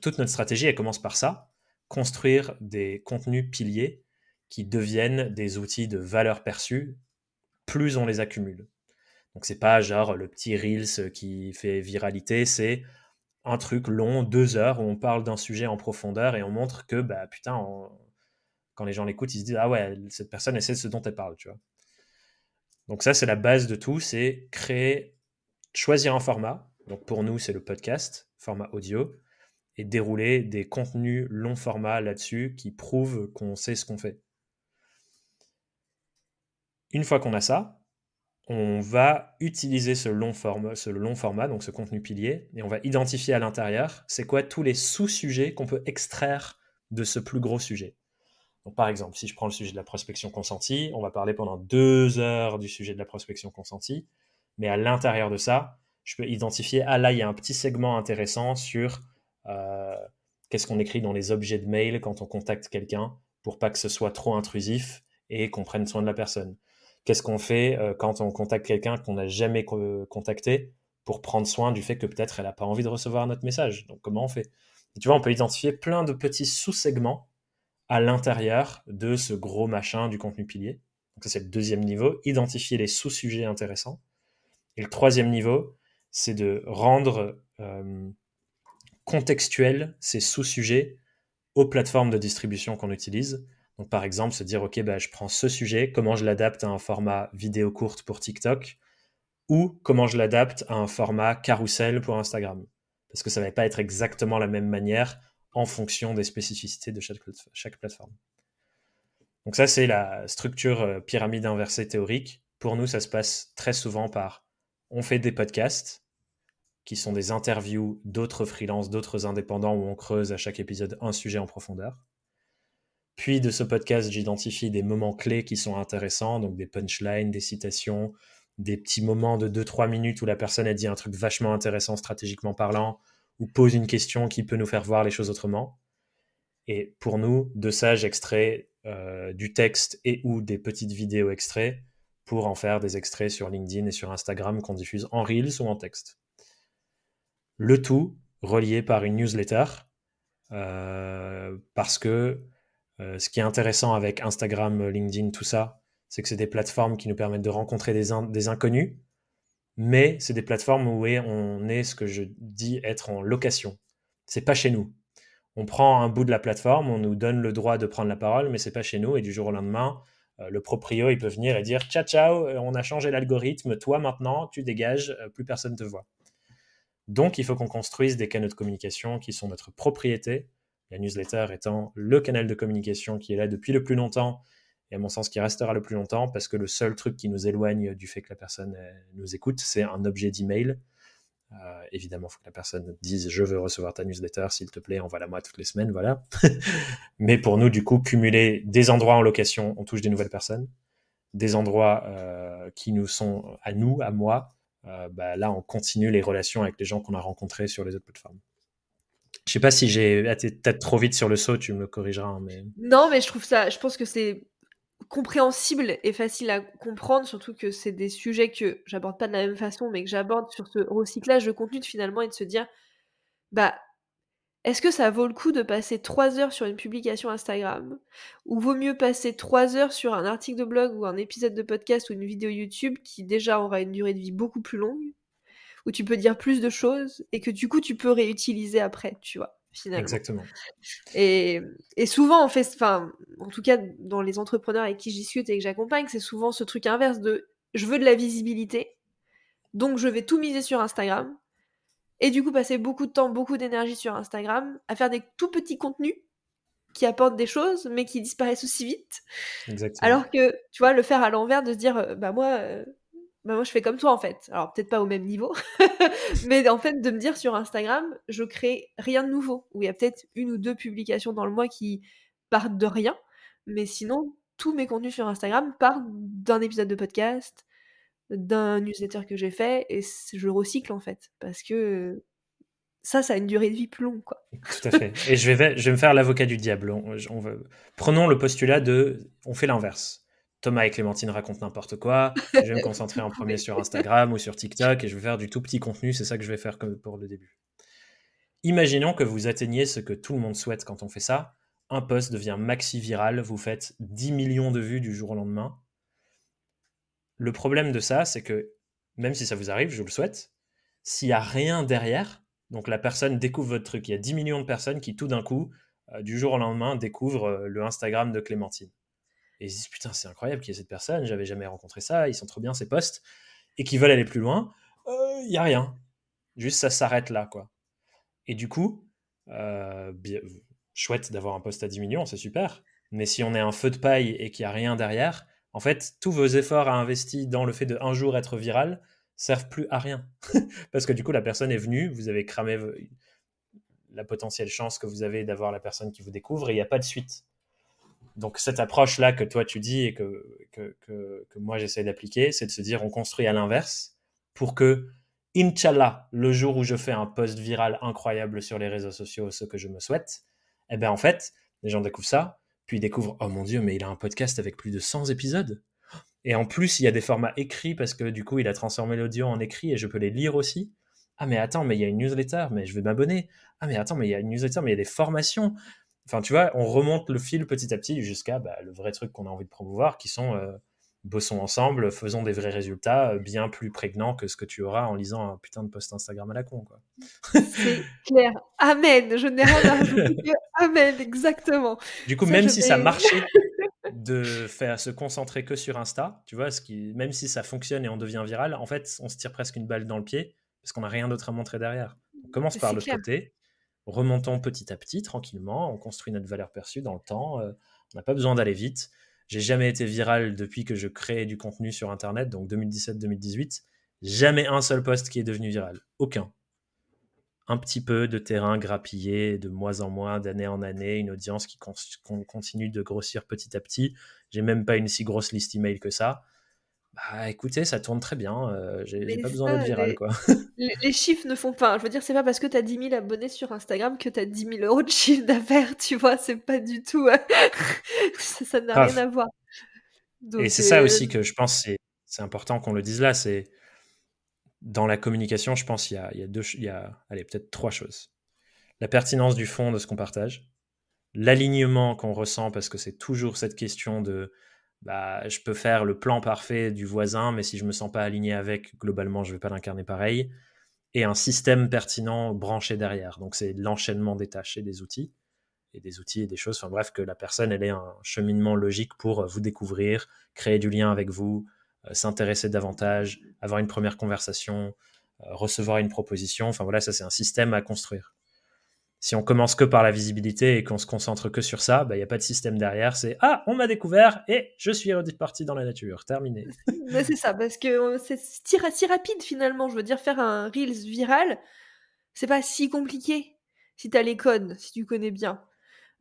Toute notre stratégie, elle commence par ça, construire des contenus piliers qui deviennent des outils de valeur perçue plus on les accumule. Donc c'est pas genre le petit Reels qui fait viralité, c'est un truc long, deux heures, où on parle d'un sujet en profondeur et on montre que, bah putain, quand les gens l'écoutent, ils se disent, ah ouais, cette personne, elle sait ce dont elle parle, tu vois. Donc ça, c'est la base de tout, c'est créer, choisir un format. Donc pour nous, c'est le podcast, format audio et dérouler des contenus long format là-dessus qui prouvent qu'on sait ce qu'on fait. Une fois qu'on a ça, on va utiliser ce long, format, ce long format, donc ce contenu pilier, et on va identifier à l'intérieur c'est quoi tous les sous-sujets qu'on peut extraire de ce plus gros sujet. Donc, par exemple, si je prends le sujet de la prospection consentie, on va parler pendant deux heures du sujet de la prospection consentie, mais à l'intérieur de ça, je peux identifier, ah là, il y a un petit segment intéressant sur qu'est-ce qu'on écrit dans les objets de mail quand on contacte quelqu'un pour pas que ce soit trop intrusif et qu'on prenne soin de la personne? Qu'est-ce qu'on fait euh, quand on contacte quelqu'un qu'on n'a jamais contacté pour prendre soin du fait que peut-être elle n'a pas envie de recevoir notre message? Donc comment on fait? Tu vois, on peut identifier plein de petits sous-segments à l'intérieur de ce gros machin du contenu pilier. Donc ça c'est le deuxième niveau, identifier les sous-sujets intéressants. Et le troisième niveau, c'est de rendre euh, contextuel ces sous-sujets aux plateformes de distribution qu'on utilise. Donc, par exemple, se dire, OK, bah, je prends ce sujet, comment je l'adapte à un format vidéo courte pour TikTok ou comment je l'adapte à un format carrousel pour Instagram. Parce que ça ne va pas être exactement la même manière en fonction des spécificités de chaque, chaque plateforme. Donc ça, c'est la structure euh, pyramide inversée théorique. Pour nous, ça se passe très souvent par on fait des podcasts, qui sont des interviews d'autres freelances, d'autres indépendants où on creuse à chaque épisode un sujet en profondeur. Puis de ce podcast, j'identifie des moments clés qui sont intéressants, donc des punchlines, des citations, des petits moments de 2-3 minutes où la personne a dit un truc vachement intéressant stratégiquement parlant, ou pose une question qui peut nous faire voir les choses autrement. Et pour nous, de ça, j'extrais euh, du texte et ou des petites vidéos extraits pour en faire des extraits sur LinkedIn et sur Instagram qu'on diffuse en Reels ou en texte le tout relié par une newsletter, euh, parce que euh, ce qui est intéressant avec Instagram, LinkedIn, tout ça, c'est que c'est des plateformes qui nous permettent de rencontrer des, inconnus, mais c'est des plateformes où on est ce que je dis être en location. C'est pas chez nous. On prend un bout de la plateforme, on nous donne le droit de prendre la parole, mais c'est pas chez nous. Et du jour au lendemain, euh, le proprio, il peut venir et dire ciao ciao, on a changé l'algorithme, toi maintenant, tu dégages, plus personne te voit. Donc, il faut qu'on construise des canaux de communication qui sont notre propriété, la newsletter étant le canal de communication qui est là depuis le plus longtemps, et à mon sens qui restera le plus longtemps, parce que le seul truc qui nous éloigne du fait que la personne euh, nous écoute, c'est un objet d'email. évidemment, il faut que la personne dise je veux recevoir ta newsletter, s'il te plaît, envoie-la moi toutes les semaines, voilà. Mais pour nous, du coup, cumuler des endroits en location, on touche des nouvelles personnes, des endroits qui nous sont à nous, à moi, bah, là, on continue les relations avec les gens qu'on a rencontrés sur les autres plateformes. Je sais pas si j'ai été peut-être trop vite sur le saut, tu me corrigeras. Hein, mais... Non, mais je trouve ça, je pense que c'est compréhensible et facile à comprendre, surtout que c'est des sujets que j'aborde pas de la même façon, mais que j'aborde sur ce recyclage de contenu finalement et de se dire, bah, est-ce que ça vaut le coup de passer trois heures sur une publication Instagram? Ou vaut mieux passer trois heures sur un article de blog ou un épisode de podcast ou une vidéo YouTube qui déjà aura une durée de vie beaucoup plus longue, où tu peux dire plus de choses et que du coup tu peux réutiliser après, tu vois. Exactement. Et, souvent, en fait, enfin, en tout cas, dans les entrepreneurs avec qui je discute et que j'accompagne, c'est souvent ce truc inverse de je veux de la visibilité, donc je vais tout miser sur Instagram, et du coup passer beaucoup de temps, beaucoup d'énergie sur Instagram, à faire des tout petits contenus qui apportent des choses, mais qui disparaissent aussi vite. Exactement. Alors que, tu vois, le faire à l'envers, de se dire, euh, bah moi, euh, bah, moi je fais comme toi en fait. Alors peut-être pas au même niveau, mais en fait de me dire sur Instagram, je crée rien de nouveau. Où il y a peut-être une ou deux publications dans le mois qui partent de rien, mais sinon tous mes contenus sur Instagram partent d'un épisode de podcast, d'un newsletter que j'ai fait, et je recycle en fait, parce que ça, ça a une durée de vie plus longue, quoi. Tout à fait. Et je vais, je vais me faire l'avocat du diable. on Prenons le postulat de, on fait l'inverse Thomas et Clémentine racontent n'importe quoi. Je vais me concentrer en premier sur Instagram ou sur TikTok et je vais faire du tout petit contenu. C'est ça que je vais faire comme pour le début. Imaginons que vous atteigniez ce que tout le monde souhaite quand on fait ça. Un post devient maxi viral, vous faites 10 millions de vues du jour au lendemain. Le problème de ça, c'est que même si ça vous arrive, je vous le souhaite, s'il n'y a rien derrière, donc la personne découvre votre truc, il y a 10 millions de personnes qui tout d'un coup, euh, du jour au lendemain, découvrent euh, le Instagram de Clémentine et ils se disent putain c'est incroyable qu'il y ait cette personne, j'avais jamais rencontré ça, ils sont trop bien ces postes, et qui veulent aller plus loin, il euh, n'y a rien. Juste ça s'arrête là quoi. Et du coup, chouette d'avoir un poste à 10 millions, c'est super, mais si on est un feu de paille et qu'il n'y a rien derrière, en fait tous vos efforts à investir dans le fait de un jour être viral servent plus à rien. Parce que du coup la personne est venue, vous avez cramé la potentielle chance que vous avez d'avoir la personne qui vous découvre et il n'y a pas de suite donc cette approche-là que toi tu dis et que, que, que, moi j'essaie d'appliquer, c'est de se dire on construit à l'inverse pour que, Inch'Allah, le jour où je fais un post viral incroyable sur les réseaux sociaux, ce que je me souhaite, eh bien en fait, les gens découvrent ça, puis ils découvrent, oh mon dieu, mais il a un podcast avec plus de 100 épisodes. Et en plus, il y a des formats écrits parce que du coup, il a transformé l'audio en écrit et je peux les lire aussi. Ah mais attends, mais il y a une newsletter, mais je vais m'abonner. Ah mais attends, mais il y a une newsletter, mais il y a des formations. Enfin, tu vois, on remonte le fil petit à petit jusqu'à bah, le vrai truc qu'on a envie de promouvoir, qui sont euh, bossons ensemble, faisons des vrais résultats euh, bien plus prégnants que ce que tu auras en lisant un putain de post Instagram à la con. Quoi. C'est clair. Amen. Je n'ai rien à rajouter. Amen, exactement. Du coup, même si ça marchait de faire se concentrer que sur Insta, tu vois, ce qui, même si ça fonctionne et on devient viral, en fait, on se tire presque une balle dans le pied parce qu'on n'a rien d'autre à montrer derrière. On commence par le côté remontons petit à petit, tranquillement, on construit notre valeur perçue dans le temps, euh, on n'a pas besoin d'aller vite. J'ai jamais été viral depuis que je crée du contenu sur Internet, donc 2017-2018. Jamais un seul poste qui est devenu viral. Aucun. Un petit peu de terrain grappillé de mois en mois, d'année en année, une audience qui continue de grossir petit à petit. J'ai même pas une si grosse liste email que ça. Bah écoutez, ça tourne très bien. Euh, j'ai pas besoin d'être viral, quoi. Les, chiffres ne font pas. Je veux dire, c'est pas parce que tu as 10 000 abonnés sur Instagram que tu as 10 000 euros de chiffre d'affaires, tu vois. C'est pas du tout. Euh, ça n'a rien à voir. Et c'est ça euh, aussi que je pense, c'est important qu'on le dise là. C'est dans la communication, je pense, il y a, il y a deux, il y a, allez, peut-être trois choses. La pertinence du fond de ce qu'on partage, l'alignement qu'on ressent, parce que c'est toujours cette question de bah, je peux faire le plan parfait du voisin, mais si je me sens pas aligné avec, globalement, je vais pas l'incarner pareil. Et un système pertinent branché derrière. Donc, c'est l'enchaînement des tâches et des outils. Et des outils et des choses. Enfin, bref, que la personne, elle ait un cheminement logique pour euh, vous découvrir, créer du lien avec vous, euh, s'intéresser davantage, avoir une première conversation, euh, recevoir une proposition. Enfin, voilà, ça, c'est un système à construire. Si on commence que par la visibilité et qu'on se concentre que sur ça, bah, il n'y a pas de système derrière. C'est Ah, on m'a découvert et je suis parti dans la nature. Terminé. c'est ça, parce que c'est si rapide finalement. Je veux dire, faire un Reels viral, c'est pas si compliqué si tu as les codes, si tu connais bien.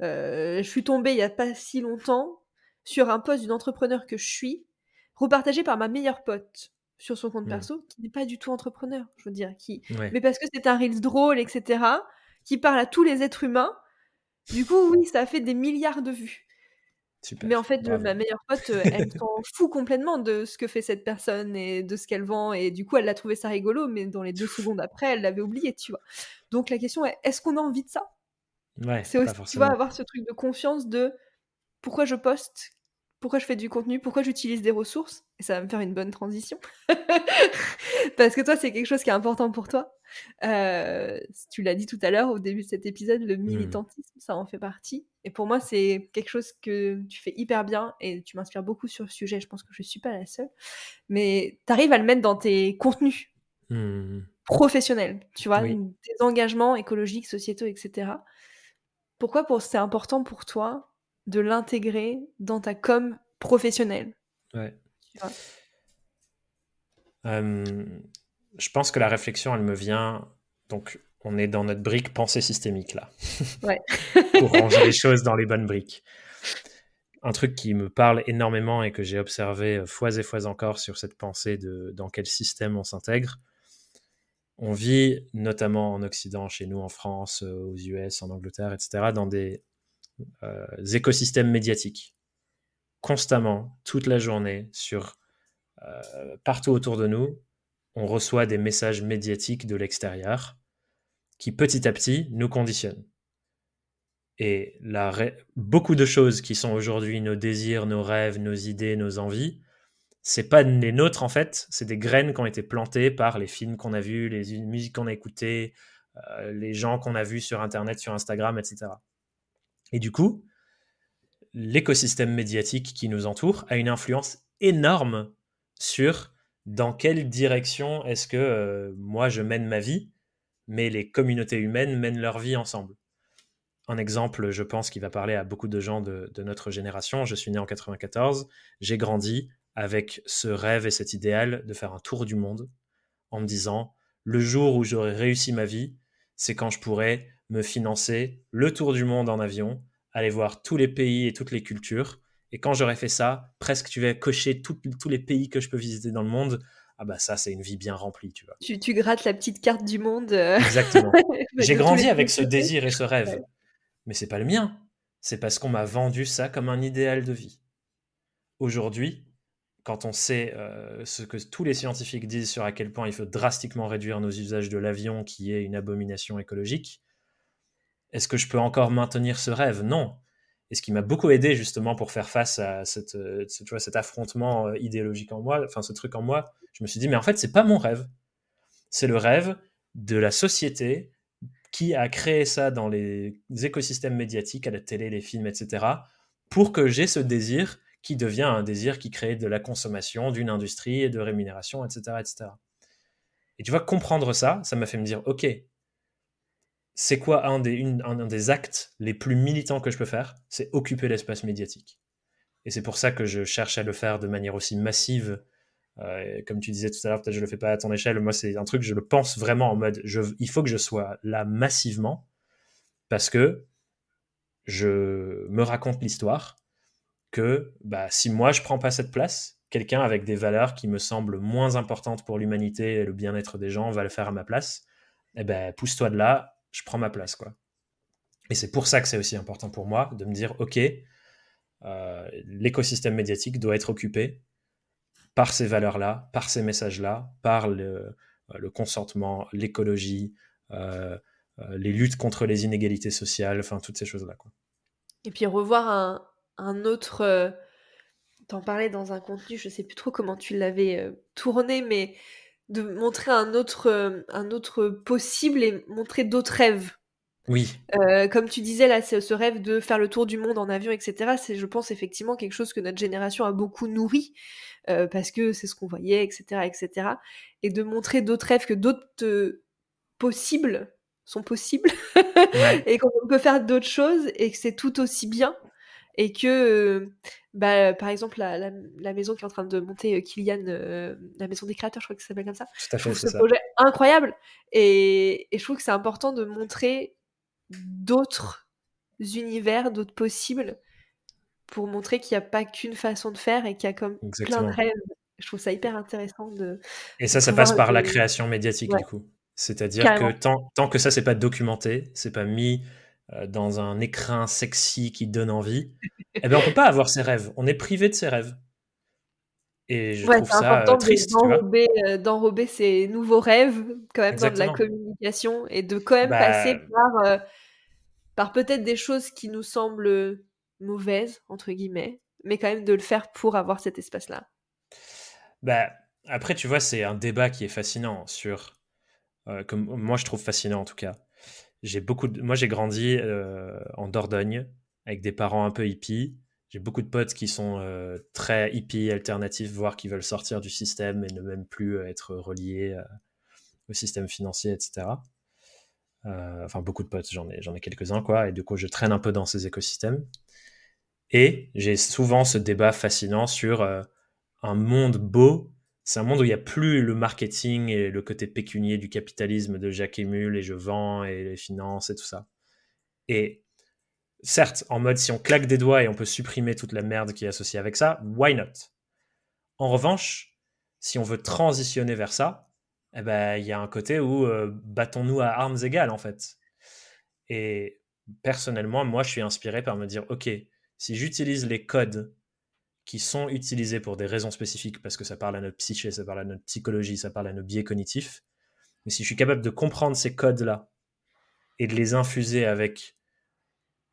Euh, je suis tombée il n'y a pas si longtemps sur un post d'une entrepreneur que je suis, repartagé par ma meilleure pote sur son compte mmh. perso, qui n'est pas du tout entrepreneur, je veux dire, qui, mais parce que c'est un Reels drôle, etc qui parle à tous les êtres humains. Du coup, oui, ça a fait des milliards de vues. mais en fait, ma meilleure pote, euh, elle s'en fout complètement de ce que fait cette personne et de ce qu'elle vend. Et du coup, elle a trouvé ça rigolo, mais dans les deux secondes après, elle l'avait oublié, tu vois. Donc la question est, est-ce qu'on a envie de ça? Ouais, C'est aussi, tu vois, avoir ce truc de confiance de pourquoi je poste, pourquoi je fais du contenu, pourquoi j'utilise des ressources? Et ça va me faire une bonne transition. Parce que toi, c'est quelque chose qui est important pour toi. Euh, tu l'as dit tout à l'heure au début de cet épisode, le mmh. militantisme, ça en fait partie. Et pour moi, c'est quelque chose que tu fais hyper bien et tu m'inspires beaucoup sur le sujet. Je pense que je ne suis pas la seule. Mais tu arrives à le mettre dans tes contenus mmh. professionnels, tu vois, tes engagements écologiques, sociétaux, etc. Pourquoi pour, c'est important pour toi de l'intégrer dans ta com professionnelle? Ouais. Je pense que la réflexion, elle me vient. Donc, on est dans notre brique pensée systémique là. Ouais. Pour ranger les choses dans les bonnes briques. Un truc qui me parle énormément et que j'ai observé fois et fois encore sur cette pensée de dans quel système on s'intègre. On vit notamment en Occident, chez nous en France, aux US, en Angleterre, etc., dans des euh, écosystèmes médiatiques. Constamment, toute la journée, sur euh, partout autour de nous, on reçoit des messages médiatiques de l'extérieur qui petit à petit nous conditionnent. Et la beaucoup de choses qui sont aujourd'hui nos désirs, nos rêves, nos idées, nos envies, c'est pas les nôtres en fait, c'est des graines qui ont été plantées par les films qu'on a vus, les musiques qu'on a écoutées, euh, les gens qu'on a vus sur Internet, sur Instagram, etc. Et du coup, l'écosystème médiatique qui nous entoure a une influence énorme sur dans quelle direction est-ce que euh, moi je mène ma vie, mais les communautés humaines mènent leur vie ensemble? Un exemple, je pense, qui va parler à beaucoup de gens de, notre génération. Je suis né en 94, j'ai grandi avec ce rêve et cet idéal de faire un tour du monde en me disant, le jour où j'aurai réussi ma vie, c'est quand je pourrai me financer le tour du monde en avion, aller voir tous les pays et toutes les cultures. Et quand j'aurai fait ça, presque tu vas cocher tous les pays que je peux visiter dans le monde. Ah bah ça, c'est une vie bien remplie, tu vois. Tu, tu grattes la petite carte du monde. Euh. Exactement. J'ai grandi avec ce désir et ce rêve. Mais c'est pas le mien. C'est parce qu'on m'a vendu ça comme un idéal de vie. Aujourd'hui, quand on sait euh, ce que tous les scientifiques disent sur à quel point il faut drastiquement réduire nos usages de l'avion, qui est une abomination écologique, est-ce que je peux encore maintenir ce rêve? Non. Et ce qui m'a beaucoup aidé justement pour faire face à cette, euh, tu vois, cet affrontement euh, idéologique en moi, enfin ce truc en moi, je me suis dit, mais en fait, c'est pas mon rêve. C'est le rêve de la société qui a créé ça dans les écosystèmes médiatiques, à la télé, les films, etc., pour que j'ai ce désir qui devient un désir qui crée de la consommation, d'une industrie et de rémunération, etc., etc. Et tu vois, comprendre ça, ça m'a fait me dire, ok, c'est quoi un des, un, des actes les plus militants que je peux faire? C'est occuper l'espace médiatique. Et c'est pour ça que je cherche à le faire de manière aussi massive. Euh, comme tu disais tout à l'heure, peut-être je le fais pas à ton échelle. Moi, c'est un truc, je le pense vraiment en mode, il faut que je sois là massivement parce que je me raconte l'histoire que bah, si moi je prends pas cette place, quelqu'un avec des valeurs qui me semblent moins importantes pour l'humanité et le bien-être des gens va le faire à ma place. Eh ben, pousse-toi de là, je prends ma place, quoi. Et c'est pour ça que c'est aussi important pour moi de me dire, OK, euh, l'écosystème médiatique doit être occupé par ces valeurs-là, par ces messages-là, par le, euh, consentement, l'écologie, euh, les luttes contre les inégalités sociales, enfin toutes ces choses-là. Et puis revoir un, un autre... T'en parlais dans un contenu, je sais plus trop comment tu l'avais tourné, mais de montrer un autre, euh, un autre possible et montrer d'autres rêves. Oui. Euh, comme tu disais, là, ce rêve de faire le tour du monde en avion, etc. C'est, je pense, effectivement quelque chose que notre génération a beaucoup nourri, euh, parce que c'est ce qu'on voyait, etc., etc. Et de montrer d'autres rêves que d'autres possibles sont possibles et qu'on peut faire d'autres choses et que c'est tout aussi bien et que bah, par exemple la, la, maison qui est en train de monter Kylian la maison des créateurs je crois que ça s'appelle comme ça Tout à fait, ce projet incroyable et, et, je trouve que c'est important de montrer d'autres univers d'autres possibles pour montrer qu'il n'y a pas qu'une façon de faire et qu'il y a comme plein de rêves je trouve ça hyper intéressant de. Et ça, ça passe par la création médiatique, du coup. C'est-à-dire que tant, tant, que ça, c'est pas documenté, c'est pas mis euh, dans un écrin sexy qui donne envie, eh ben, on peut pas avoir ses rêves. On est privé de ses rêves. Et je trouve ça euh, triste. D'enrober, euh, d'enrober ses nouveaux rêves, quand même, dans de la communication, et de quand même bah passer par, par peut-être des choses qui nous semblent mauvaises, entre guillemets, mais quand même de le faire pour avoir cet espace-là. Bah, après, tu vois, c'est un débat qui est fascinant sur. Euh, comme moi, je trouve fascinant en tout cas. J'ai beaucoup moi, j'ai grandi euh, en Dordogne avec des parents un peu hippies. J'ai beaucoup de potes qui sont euh, très hippies, alternatifs, voire qui veulent sortir du système et ne même plus être reliés au système financier, etc. enfin, beaucoup de potes, j'en ai, j'en ai quelques-uns, quoi. Et du coup, je traîne un peu dans ces écosystèmes. Et j'ai souvent ce débat fascinant sur un monde beau, c'est un monde où il n'y a plus le marketing et le côté pécunier du capitalisme de Jacques Emule et je vends et les finances et tout ça. Et certes, en mode si on claque des doigts et on peut supprimer toute la merde qui est associée avec ça, why not? En revanche, si on veut transitionner vers ça, eh ben il y a un côté où euh, battons-nous à armes égales en fait. Et personnellement, moi je suis inspiré par me dire ok, si j'utilise les codes qui sont utilisés pour des raisons spécifiques, parce que ça parle à notre psyché, ça parle à notre psychologie, ça parle à nos biais cognitifs. Mais si je suis capable de comprendre ces codes-là et de les infuser avec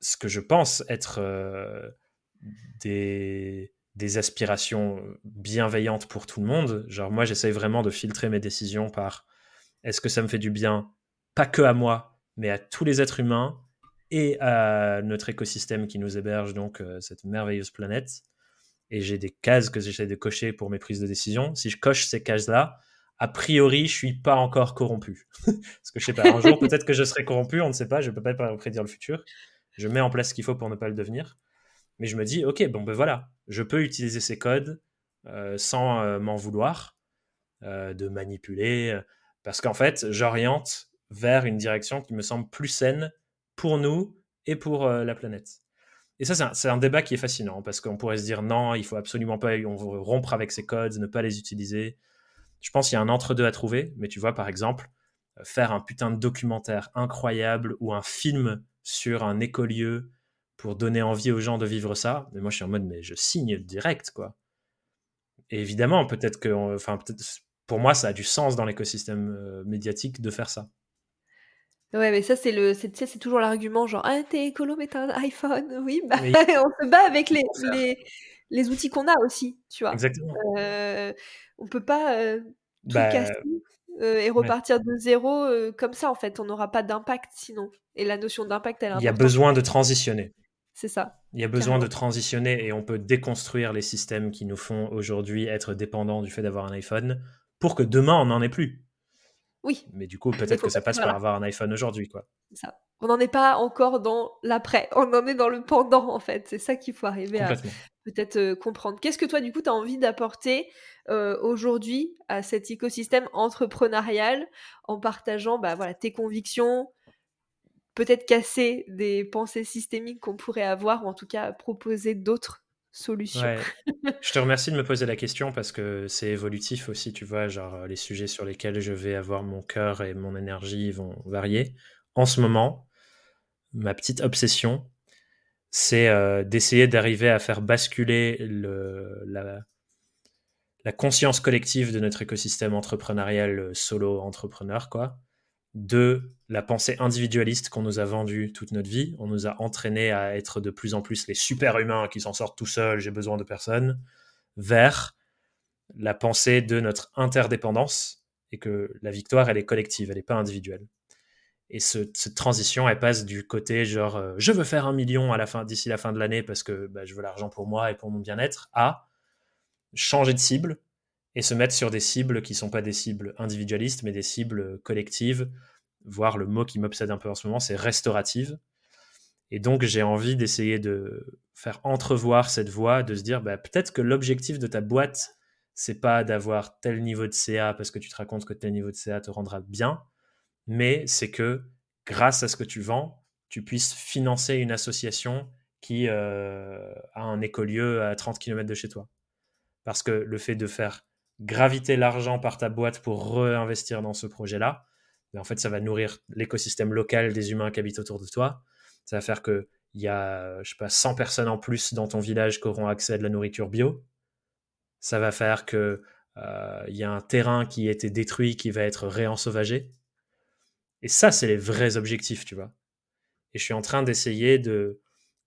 ce que je pense être euh, des, aspirations bienveillantes pour tout le monde, genre moi j'essaye vraiment de filtrer mes décisions par est-ce que ça me fait du bien, pas que à moi, mais à tous les êtres humains et à notre écosystème qui nous héberge, donc euh, cette merveilleuse planète et j'ai des cases que j'essaie de cocher pour mes prises de décision. Si je coche ces cases-là, a priori, je suis pas encore corrompu. Parce que je sais pas, un jour peut-être que je serai corrompu, on ne sait pas, je peux pas prédire le futur. Je mets en place ce qu'il faut pour ne pas le devenir. Mais je me dis, ok, bon ben voilà, je peux utiliser ces codes euh, sans euh, m'en vouloir, euh, de manipuler, parce qu'en fait, j'oriente vers une direction qui me semble plus saine pour nous et pour la planète. Et ça, c'est un, débat qui est fascinant parce qu'on pourrait se dire non, il faut absolument pas, on veut rompre avec ces codes, ne pas les utiliser. Je pense qu'il y a un entre-deux à trouver, mais tu vois, par exemple, euh, faire un putain de documentaire incroyable ou un film sur un écolieu pour donner envie aux gens de vivre ça. Mais moi, je suis en mode, mais je signe direct, quoi. Et évidemment, peut-être que, enfin, pour moi, ça a du sens dans l'écosystème euh, médiatique de faire ça. Ouais, mais ça, c'est le, c'est, c'est toujours l'argument genre, ah, t'es écolo, mais t'as un iPhone. Oui, bah, on se bat avec les, les, les outils qu'on a aussi, tu vois. Exactement. Euh, on peut pas euh, tout bah, casser euh, et repartir de zéro comme ça, en fait. On n'aura pas d'impact sinon. Et la notion d'impact, elle est Il y a besoin de transitionner. C'est ça. Il y a besoin de transitionner et on peut déconstruire les systèmes qui nous font aujourd'hui être dépendants du fait d'avoir un iPhone pour que demain, on n'en ait plus. Oui. Mais du coup, peut-être que ça passe par avoir un iPhone aujourd'hui, quoi. Ça. On n'en est pas encore dans l'après, on en est dans le pendant, en fait. C'est ça qu'il faut arriver à peut-être euh, comprendre. Qu'est-ce que toi, du coup, tu as envie d'apporter euh, aujourd'hui à cet écosystème entrepreneurial en partageant bah, voilà, tes convictions, peut-être casser des pensées systémiques qu'on pourrait avoir, ou en tout cas proposer d'autres solution. je te remercie de me poser la question parce que c'est évolutif aussi, tu vois, genre les sujets sur lesquels je vais avoir mon cœur et mon énergie vont varier. En ce moment, ma petite obsession, c'est euh, d'essayer d'arriver à faire basculer le, la, la, conscience collective de notre écosystème entrepreneurial euh, solo entrepreneur, quoi, de la pensée individualiste qu'on nous a vendue toute notre vie. On nous a entraîné à être de plus en plus les super-humains qui s'en sortent tout seuls, j'ai besoin de personne, vers la pensée de notre interdépendance et que la victoire, elle est collective, elle n'est pas individuelle. Et cette transition, elle passe du côté genre euh, je veux faire un million à la fin d'ici la fin de l'année parce que bah, je veux l'argent pour moi et pour mon bien-être, à changer de cible, et se mettre sur des cibles qui ne sont pas des cibles individualistes, mais des cibles collectives, voire le mot qui m'obsède un peu en ce moment, c'est restaurative. Et donc, j'ai envie d'essayer de faire entrevoir cette voie, de se dire, bah, peut-être que l'objectif de ta boîte, c'est pas d'avoir tel niveau de CA parce que tu te racontes que tel niveau de CA te rendra bien, mais c'est que grâce à ce que tu vends, tu puisses financer une association qui euh, a un écolieu à 30 km de chez toi. Parce que le fait de faire graviter l'argent par ta boîte pour réinvestir dans ce projet-là, ben, en fait, ça va nourrir l'écosystème local des humains qui habitent autour de toi. Ça va faire qu'il y a, je sais pas, 100 personnes en plus dans ton village qui auront accès à de la nourriture bio. Ça va faire qu'il euh, y a un terrain qui a été détruit qui va être réensauvagé. Et ça, c'est les vrais objectifs, tu vois. Et je suis en train d'essayer de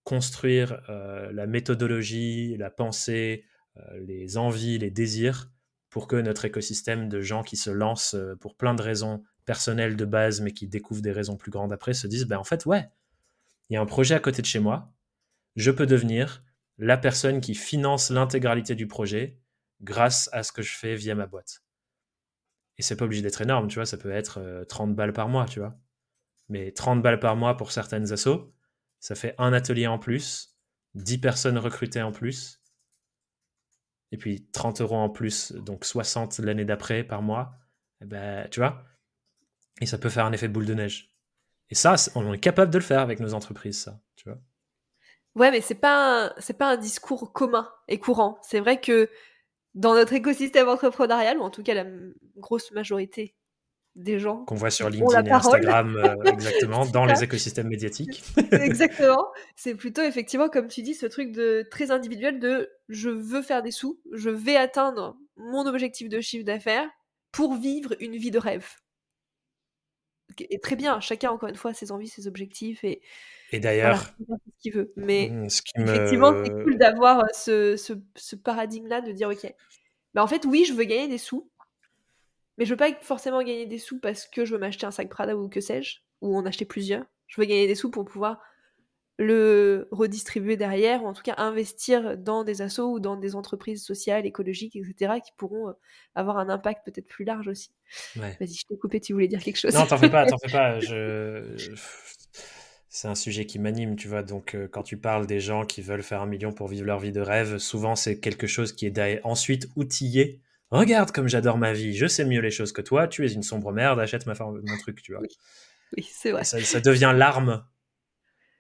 construire euh, la méthodologie, la pensée, euh, les envies, les désirs pour que notre écosystème de gens qui se lancent euh, pour plein de raisons personnelles de base, mais qui découvrent des raisons plus grandes après, se disent, ben en fait, ouais, il y a un projet à côté de chez moi, je peux devenir la personne qui finance l'intégralité du projet grâce à ce que je fais via ma boîte. Et c'est pas obligé d'être énorme, tu vois, ça peut être 30 balles par mois, tu vois. Mais 30 balles par mois pour certaines assos, ça fait un atelier en plus, 10 personnes recrutées en plus, et puis 30 euros en plus, donc 60 l'année d'après par mois, eh ben, tu vois, et ça peut faire un effet de boule de neige. Et ça, on est capable de le faire avec nos entreprises, ça, tu vois. Ouais, mais c'est pas c'est pas un discours commun et courant. C'est vrai que dans notre écosystème entrepreneurial, ou en tout cas la grosse majorité des gens qu'on voit sur LinkedIn et Instagram, euh, exactement, dans les écosystèmes médiatiques. exactement. C'est plutôt effectivement, comme tu dis, ce truc de très individuel de je veux faire des sous, je vais atteindre mon objectif de chiffre d'affaires pour vivre une vie de rêve. Et très bien, chacun encore une fois ses envies, ses objectifs et. Et d'ailleurs, ce qu'il veut. Mais mmh, effectivement, c'est cool d'avoir euh, ce, ce, ce paradigme-là de dire ok, bah en fait oui, je veux gagner des sous, mais je veux pas forcément gagner des sous parce que je veux m'acheter un sac Prada ou que sais-je, ou en acheter plusieurs. Je veux gagner des sous pour pouvoir le redistribuer derrière, ou en tout cas investir dans des assos ou dans des entreprises sociales, écologiques, etc., qui pourront euh, avoir un impact peut-être plus large aussi. Vas-y, je t'ai coupé, tu voulais dire quelque chose. Non, t'en fais pas, t'en fais pas. Je... C'est un sujet qui m'anime, tu vois. Donc, euh, quand tu parles des gens qui veulent faire un million pour vivre leur vie de rêve, souvent c'est quelque chose qui est ensuite outillé Regarde comme j'adore ma vie, je sais mieux les choses que toi, tu es une sombre merde, achète ma mon truc, tu vois. Oui, c'est vrai. Ça, devient l'arme.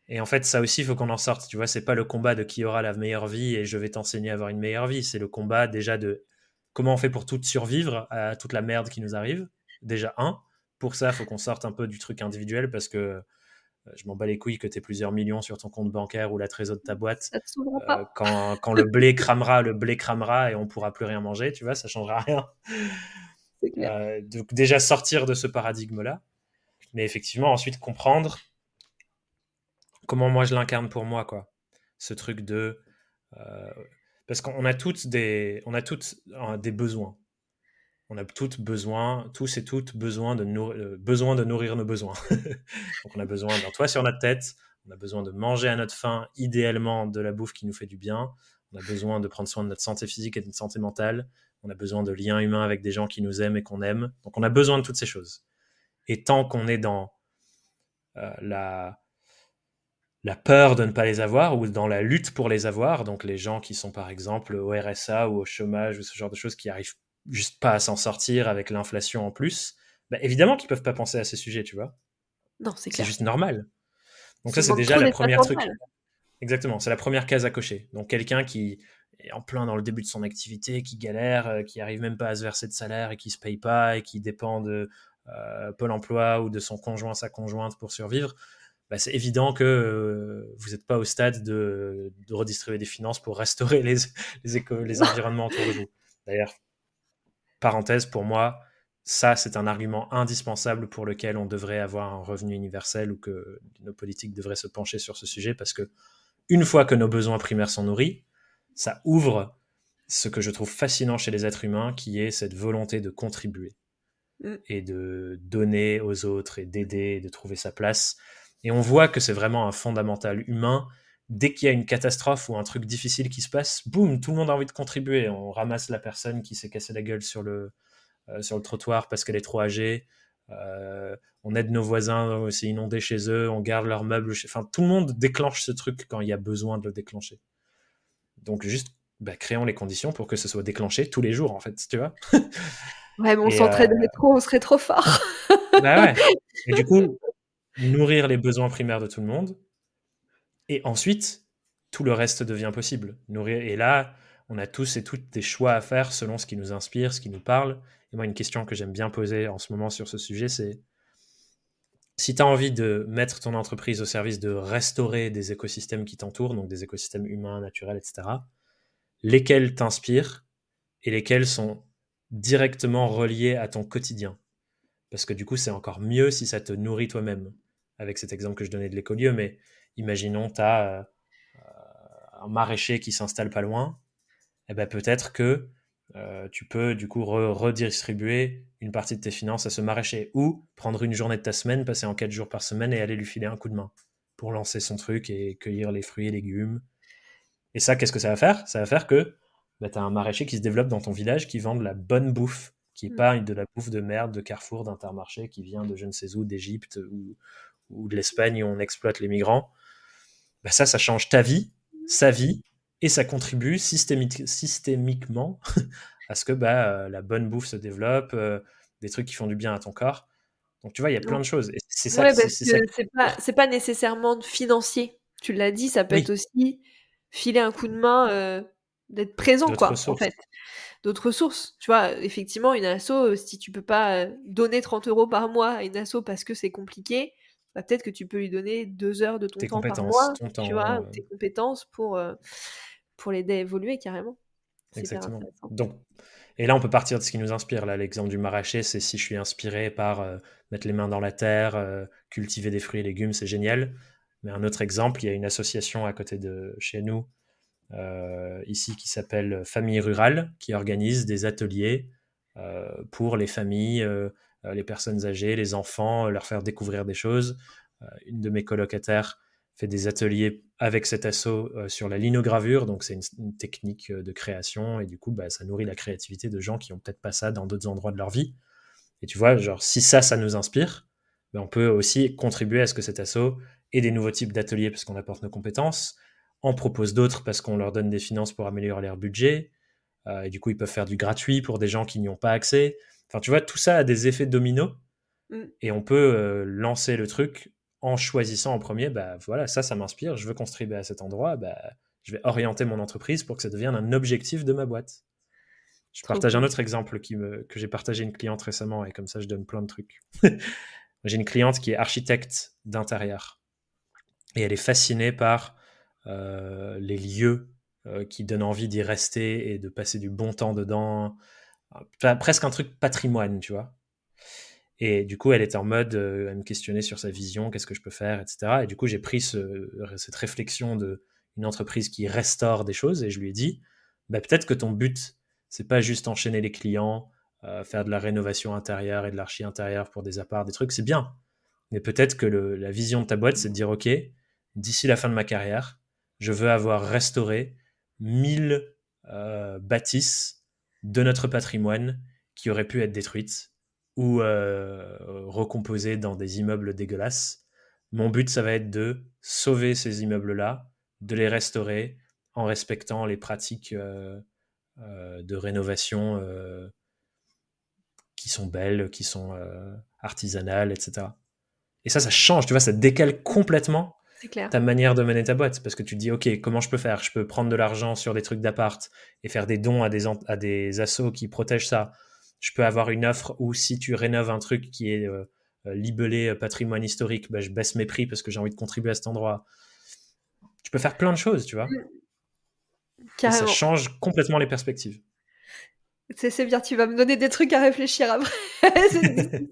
Et en fait, ça aussi, il faut qu'on en sorte. Tu vois, c'est pas le combat de qui aura la meilleure vie et je vais t'enseigner à avoir une meilleure vie. C'est le combat déjà de comment on fait pour tout survivre à toute la merde qui nous arrive. Déjà, un. Pour ça, il faut qu'on sorte un peu du truc individuel parce que je m'en bats les couilles que tu aies plusieurs millions sur ton compte bancaire ou la trésor de ta boîte. Euh, quand, quand, le blé cramera, le blé cramera et on pourra plus rien manger, tu vois, ça changera rien. Euh, donc déjà sortir de ce paradigme-là, mais effectivement ensuite comprendre comment moi je l'incarne pour moi, quoi. Ce truc de... parce qu'on a toutes des, on a toutes des besoins on a toutes besoin, tous et toutes besoin de, euh, besoin de nourrir nos besoins. Donc on a besoin d'un toit sur notre tête, on a besoin de manger à notre faim, idéalement de la bouffe qui nous fait du bien, on a besoin de prendre soin de notre santé physique et de notre santé mentale, on a besoin de liens humains avec des gens qui nous aiment et qu'on aime. Donc on a besoin de toutes ces choses. Et tant qu'on est dans euh, la, la peur de ne pas les avoir ou dans la lutte pour les avoir, donc les gens qui sont par exemple au RSA ou au chômage ou ce genre de choses qui arrivent juste pas à s'en sortir avec l'inflation en plus, bah, évidemment qu'ils peuvent pas penser à ces sujets, tu vois. Non, c'est clair. C'est juste normal. Donc ça, c'est déjà la première truc. Exactement, c'est la première case à cocher. Donc quelqu'un qui est en plein dans le début de son activité, qui galère, euh, qui arrive même pas à se verser de salaire et qui se paye pas et qui dépend de euh, Pôle Emploi ou de son conjoint, sa conjointe pour survivre. Bah, c'est évident que euh, vous n'êtes pas au stade de, redistribuer des finances pour restaurer les, les, les environnements autour de vous. D'ailleurs, parenthèse, pour moi, ça, c'est un argument indispensable pour lequel on devrait avoir un revenu universel ou que nos politiques devraient se pencher sur ce sujet parce que une fois que nos besoins primaires sont nourris, ça ouvre ce que je trouve fascinant chez les êtres humains, qui est cette volonté de contribuer mm. et de donner aux autres et d'aider, de trouver sa place. Et on voit que c'est vraiment un fondamental humain dès qu'il y a une catastrophe ou un truc difficile qui se passe, boum, tout le monde a envie de contribuer. On ramasse la personne qui s'est cassé la gueule sur le, euh, sur le trottoir parce qu'elle est trop âgée. on aide nos voisins, c'est inondé chez eux, on garde leurs meubles. Enfin, tout le monde déclenche ce truc quand il y a besoin de le déclencher. Donc, juste bah, créons les conditions pour que ce soit déclenché tous les jours, en fait, tu vois. ouais, mais on s'entraînerait trop, on serait trop fort. bah ouais. Et du coup, nourrir les besoins primaires de tout le monde. Et ensuite, tout le reste devient possible. Et là, on a tous et toutes des choix à faire selon ce qui nous inspire, ce qui nous parle. Et moi, une question que j'aime bien poser en ce moment sur ce sujet, c'est si tu as envie de mettre ton entreprise au service de restaurer des écosystèmes qui t'entourent, donc des écosystèmes humains, naturels, etc., lesquels t'inspirent et lesquels sont directement reliés à ton quotidien? Parce que du coup, c'est encore mieux si ça te nourrit toi-même. Avec cet exemple que je donnais de l'écolieu, mais imaginons, tu as euh, un maraîcher qui s'installe pas loin, et eh ben peut-être que euh, tu peux du coup redistribuer une partie de tes finances à ce maraîcher ou prendre une journée de ta semaine, passer en quatre jours par semaine et aller lui filer un coup de main pour lancer son truc et cueillir les fruits et légumes. Et ça, qu'est-ce que ça va faire? Ça va faire que bah, tu as un maraîcher qui se développe dans ton village qui vend de la bonne bouffe qui n'est pas de la bouffe de merde de Carrefour, d'Intermarché, qui vient de je ne sais où, d'Égypte ou, ou, de l'Espagne où on exploite les migrants, bah ça, ça change ta vie, sa vie, et ça contribue systémiquement à ce que bah, euh, la bonne bouffe se développe, euh, des trucs qui font du bien à ton corps. Donc tu vois, il y a plein de choses. C'est ça. c'est pas, pas, nécessairement financier. Tu l'as dit, ça peut être aussi filer un coup de main, euh, d'être présent, quoi, en fait d'autres ressources. Tu vois, effectivement, une asso, si tu peux pas donner 30 euros par mois à une asso parce que c'est compliqué, bah, peut-être que tu peux lui donner deux heures de ton temps par mois, tu vois, tes compétences pour, euh, pour l'aider à évoluer carrément. Exactement. Donc, et là, on peut partir de ce qui nous inspire. Là, l'exemple du maraîcher, c'est si je suis inspiré par mettre les mains dans la terre, cultiver des fruits et légumes, c'est génial. Mais un autre exemple, il y a une association à côté de chez nous euh, ici qui s'appelle Famille Rurale, qui organise des ateliers euh, pour les familles, euh, les personnes âgées, les enfants, leur faire découvrir des choses. une de mes colocataires fait des ateliers avec cet assaut sur la linogravure, donc c'est une, technique de création, et du coup, bah, ça nourrit la créativité de gens qui ont peut-être pas ça dans d'autres endroits de leur vie. Et tu vois, genre, si ça, ça nous inspire, bah, on peut aussi contribuer à ce que cet assaut ait des nouveaux types d'ateliers parce qu'on apporte nos compétences, en propose d'autres parce qu'on leur donne des finances pour améliorer leur budget. Euh, et du coup, ils peuvent faire du gratuit pour des gens qui n'y ont pas accès. Enfin, tu vois, tout ça a des effets dominos. Mm. Et on peut euh, lancer le truc en choisissant en premier, bah voilà, ça, ça m'inspire, je veux contribuer à cet endroit, bah, je vais orienter mon entreprise pour que ça devienne un objectif de ma boîte. Je partage un autre exemple qui me, que j'ai partagé une cliente récemment, et comme ça, je donne plein de trucs. j'ai une cliente qui est architecte d'intérieur. Et elle est fascinée par euh, les lieux euh, qui donnent envie d'y rester et de passer du bon temps dedans. Presque un truc patrimoine, tu vois. Et du coup, elle était en mode, euh, à me questionner sur sa vision, qu'est-ce que je peux faire, etc. Et du coup, j'ai pris cette réflexion de une entreprise qui restaure des choses et je lui ai dit, bah, peut-être que ton but, c'est pas juste enchaîner les clients, faire de la rénovation intérieure et de l'archi intérieure pour des apparts, des trucs, c'est bien. Mais peut-être que la vision de ta boîte, c'est de dire, OK, d'ici la fin de ma carrière, je veux avoir restauré 1000 euh, bâtisses de notre patrimoine qui auraient pu être détruites ou euh, recomposées dans des immeubles dégueulasses. Mon but, ça va être de sauver ces immeubles-là, de les restaurer en respectant les pratiques euh, de rénovation qui sont belles, qui sont artisanales, etc. Et ça, ça change, tu vois, ça décale complètement ta manière de mener ta boîte. Parce que tu te dis, OK, comment je peux faire? Je peux prendre de l'argent sur des trucs d'appart et faire des dons à des, à des assos qui protègent ça. Je peux avoir une offre où si tu rénoves un truc qui est euh, euh, libellé euh, patrimoine historique, bah, je baisse mes prix parce que j'ai envie de contribuer à cet endroit. Tu peux faire plein de choses, tu vois. ça change complètement les perspectives. C'est bien, tu vas me donner des trucs à réfléchir après.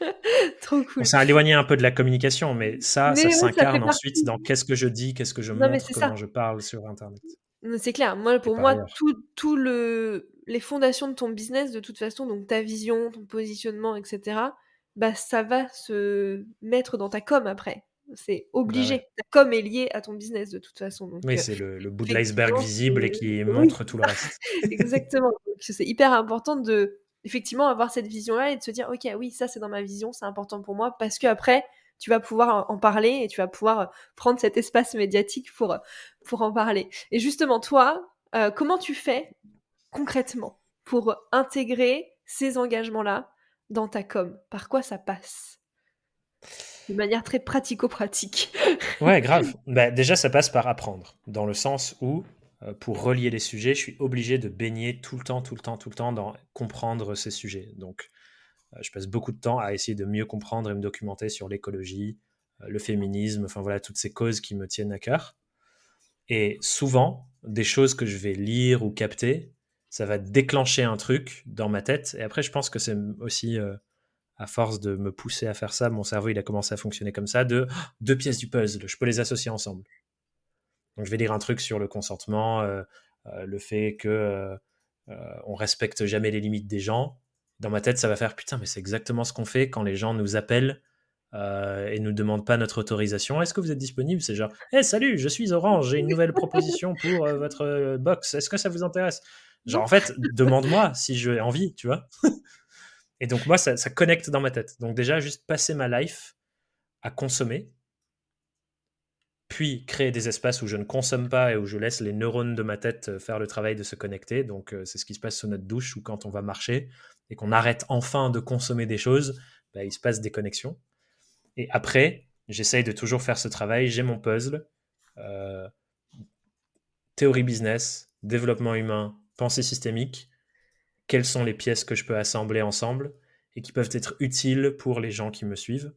Trop cool. On s'est éloigné un peu de la communication, mais ça, ça s'incarne ensuite dans qu'est-ce que je dis, qu'est-ce que je montre, comment je parle sur Internet. C'est clair. Moi, pour moi, tout, tout, le les fondations de ton business, de toute façon, donc ta vision, ton positionnement, etc. Bah, ça va se mettre dans ta com après. C'est bah obligé. Ta com est liée à ton business de toute façon. Donc, oui, euh, c'est le, bout de l'iceberg visible et qui montre tout le reste. Exactement. c'est hyper important de effectivement avoir cette vision-là et de se dire, ok, oui, ça c'est dans ma vision, c'est important pour moi, parce que après, tu vas pouvoir en parler et tu vas pouvoir prendre cet espace médiatique pour, pour en parler. Et justement, toi, comment tu fais concrètement pour intégrer ces engagements-là dans ta com? Par quoi ça passe? De manière très pratico-pratique. ouais, grave. Bah, déjà, ça passe par apprendre, dans le sens où, euh, pour relier les sujets, je suis obligé de baigner tout le temps, tout le temps, tout le temps dans comprendre ces sujets. Donc, euh, je passe beaucoup de temps à essayer de mieux comprendre et me documenter sur l'écologie, euh, le féminisme, enfin voilà, toutes ces causes qui me tiennent à cœur. Et souvent, des choses que je vais lire ou capter, ça va déclencher un truc dans ma tête. Et après, je pense que c'est aussi, à force de me pousser à faire ça, mon cerveau, il a commencé à fonctionner comme ça, de deux pièces du puzzle, je peux les associer ensemble. Donc, je vais lire un truc sur le consentement, euh, euh, le fait que on respecte jamais les limites des gens. Dans ma tête, ça va faire putain, mais c'est exactement ce qu'on fait quand les gens nous appellent euh, et nous demande pas notre autorisation. Est-ce que vous êtes disponible? C'est genre, hé, salut, je suis Orange, j'ai une nouvelle proposition pour euh, votre euh, box. Est-ce que ça vous intéresse? Genre, en fait, demande-moi si j'ai envie, tu vois. et donc, moi, ça, connecte dans ma tête. Donc, déjà, juste passer ma life à consommer, puis créer des espaces où je ne consomme pas et où je laisse les neurones de ma tête faire le travail de se connecter. Donc, c'est ce qui se passe sous notre douche ou quand on va marcher et qu'on arrête enfin de consommer des choses, bah, il se passe des connexions. Et après, j'essaye de toujours faire ce travail. J'ai mon puzzle. Euh, théorie business, développement humain, pensée systémique. Quelles sont les pièces que je peux assembler ensemble et qui peuvent être utiles pour les gens qui me suivent.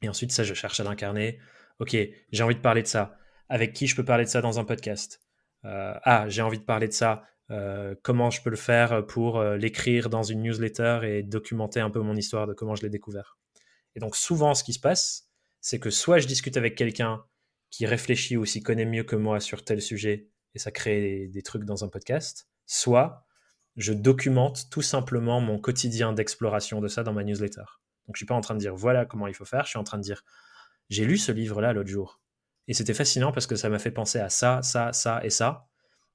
Et ensuite, ça, je cherche à l'incarner. Ok, j'ai envie de parler de ça. Avec qui je peux parler de ça dans un podcast? Euh, Ah, j'ai envie de parler de ça. Euh, comment je peux le faire pour l'écrire dans une newsletter et documenter un peu mon histoire de comment je l'ai découvert? Et donc souvent, ce qui se passe, c'est que soit je discute avec quelqu'un qui réfléchit ou s'y connaît mieux que moi sur tel sujet, et ça crée des, trucs dans un podcast, soit je documente tout simplement mon quotidien d'exploration de ça dans ma newsletter. Donc je suis pas en train de dire voilà comment il faut faire, je suis en train de dire j'ai lu ce livre-là l'autre jour. Et c'était fascinant parce que ça m'a fait penser à ça, ça, ça et ça.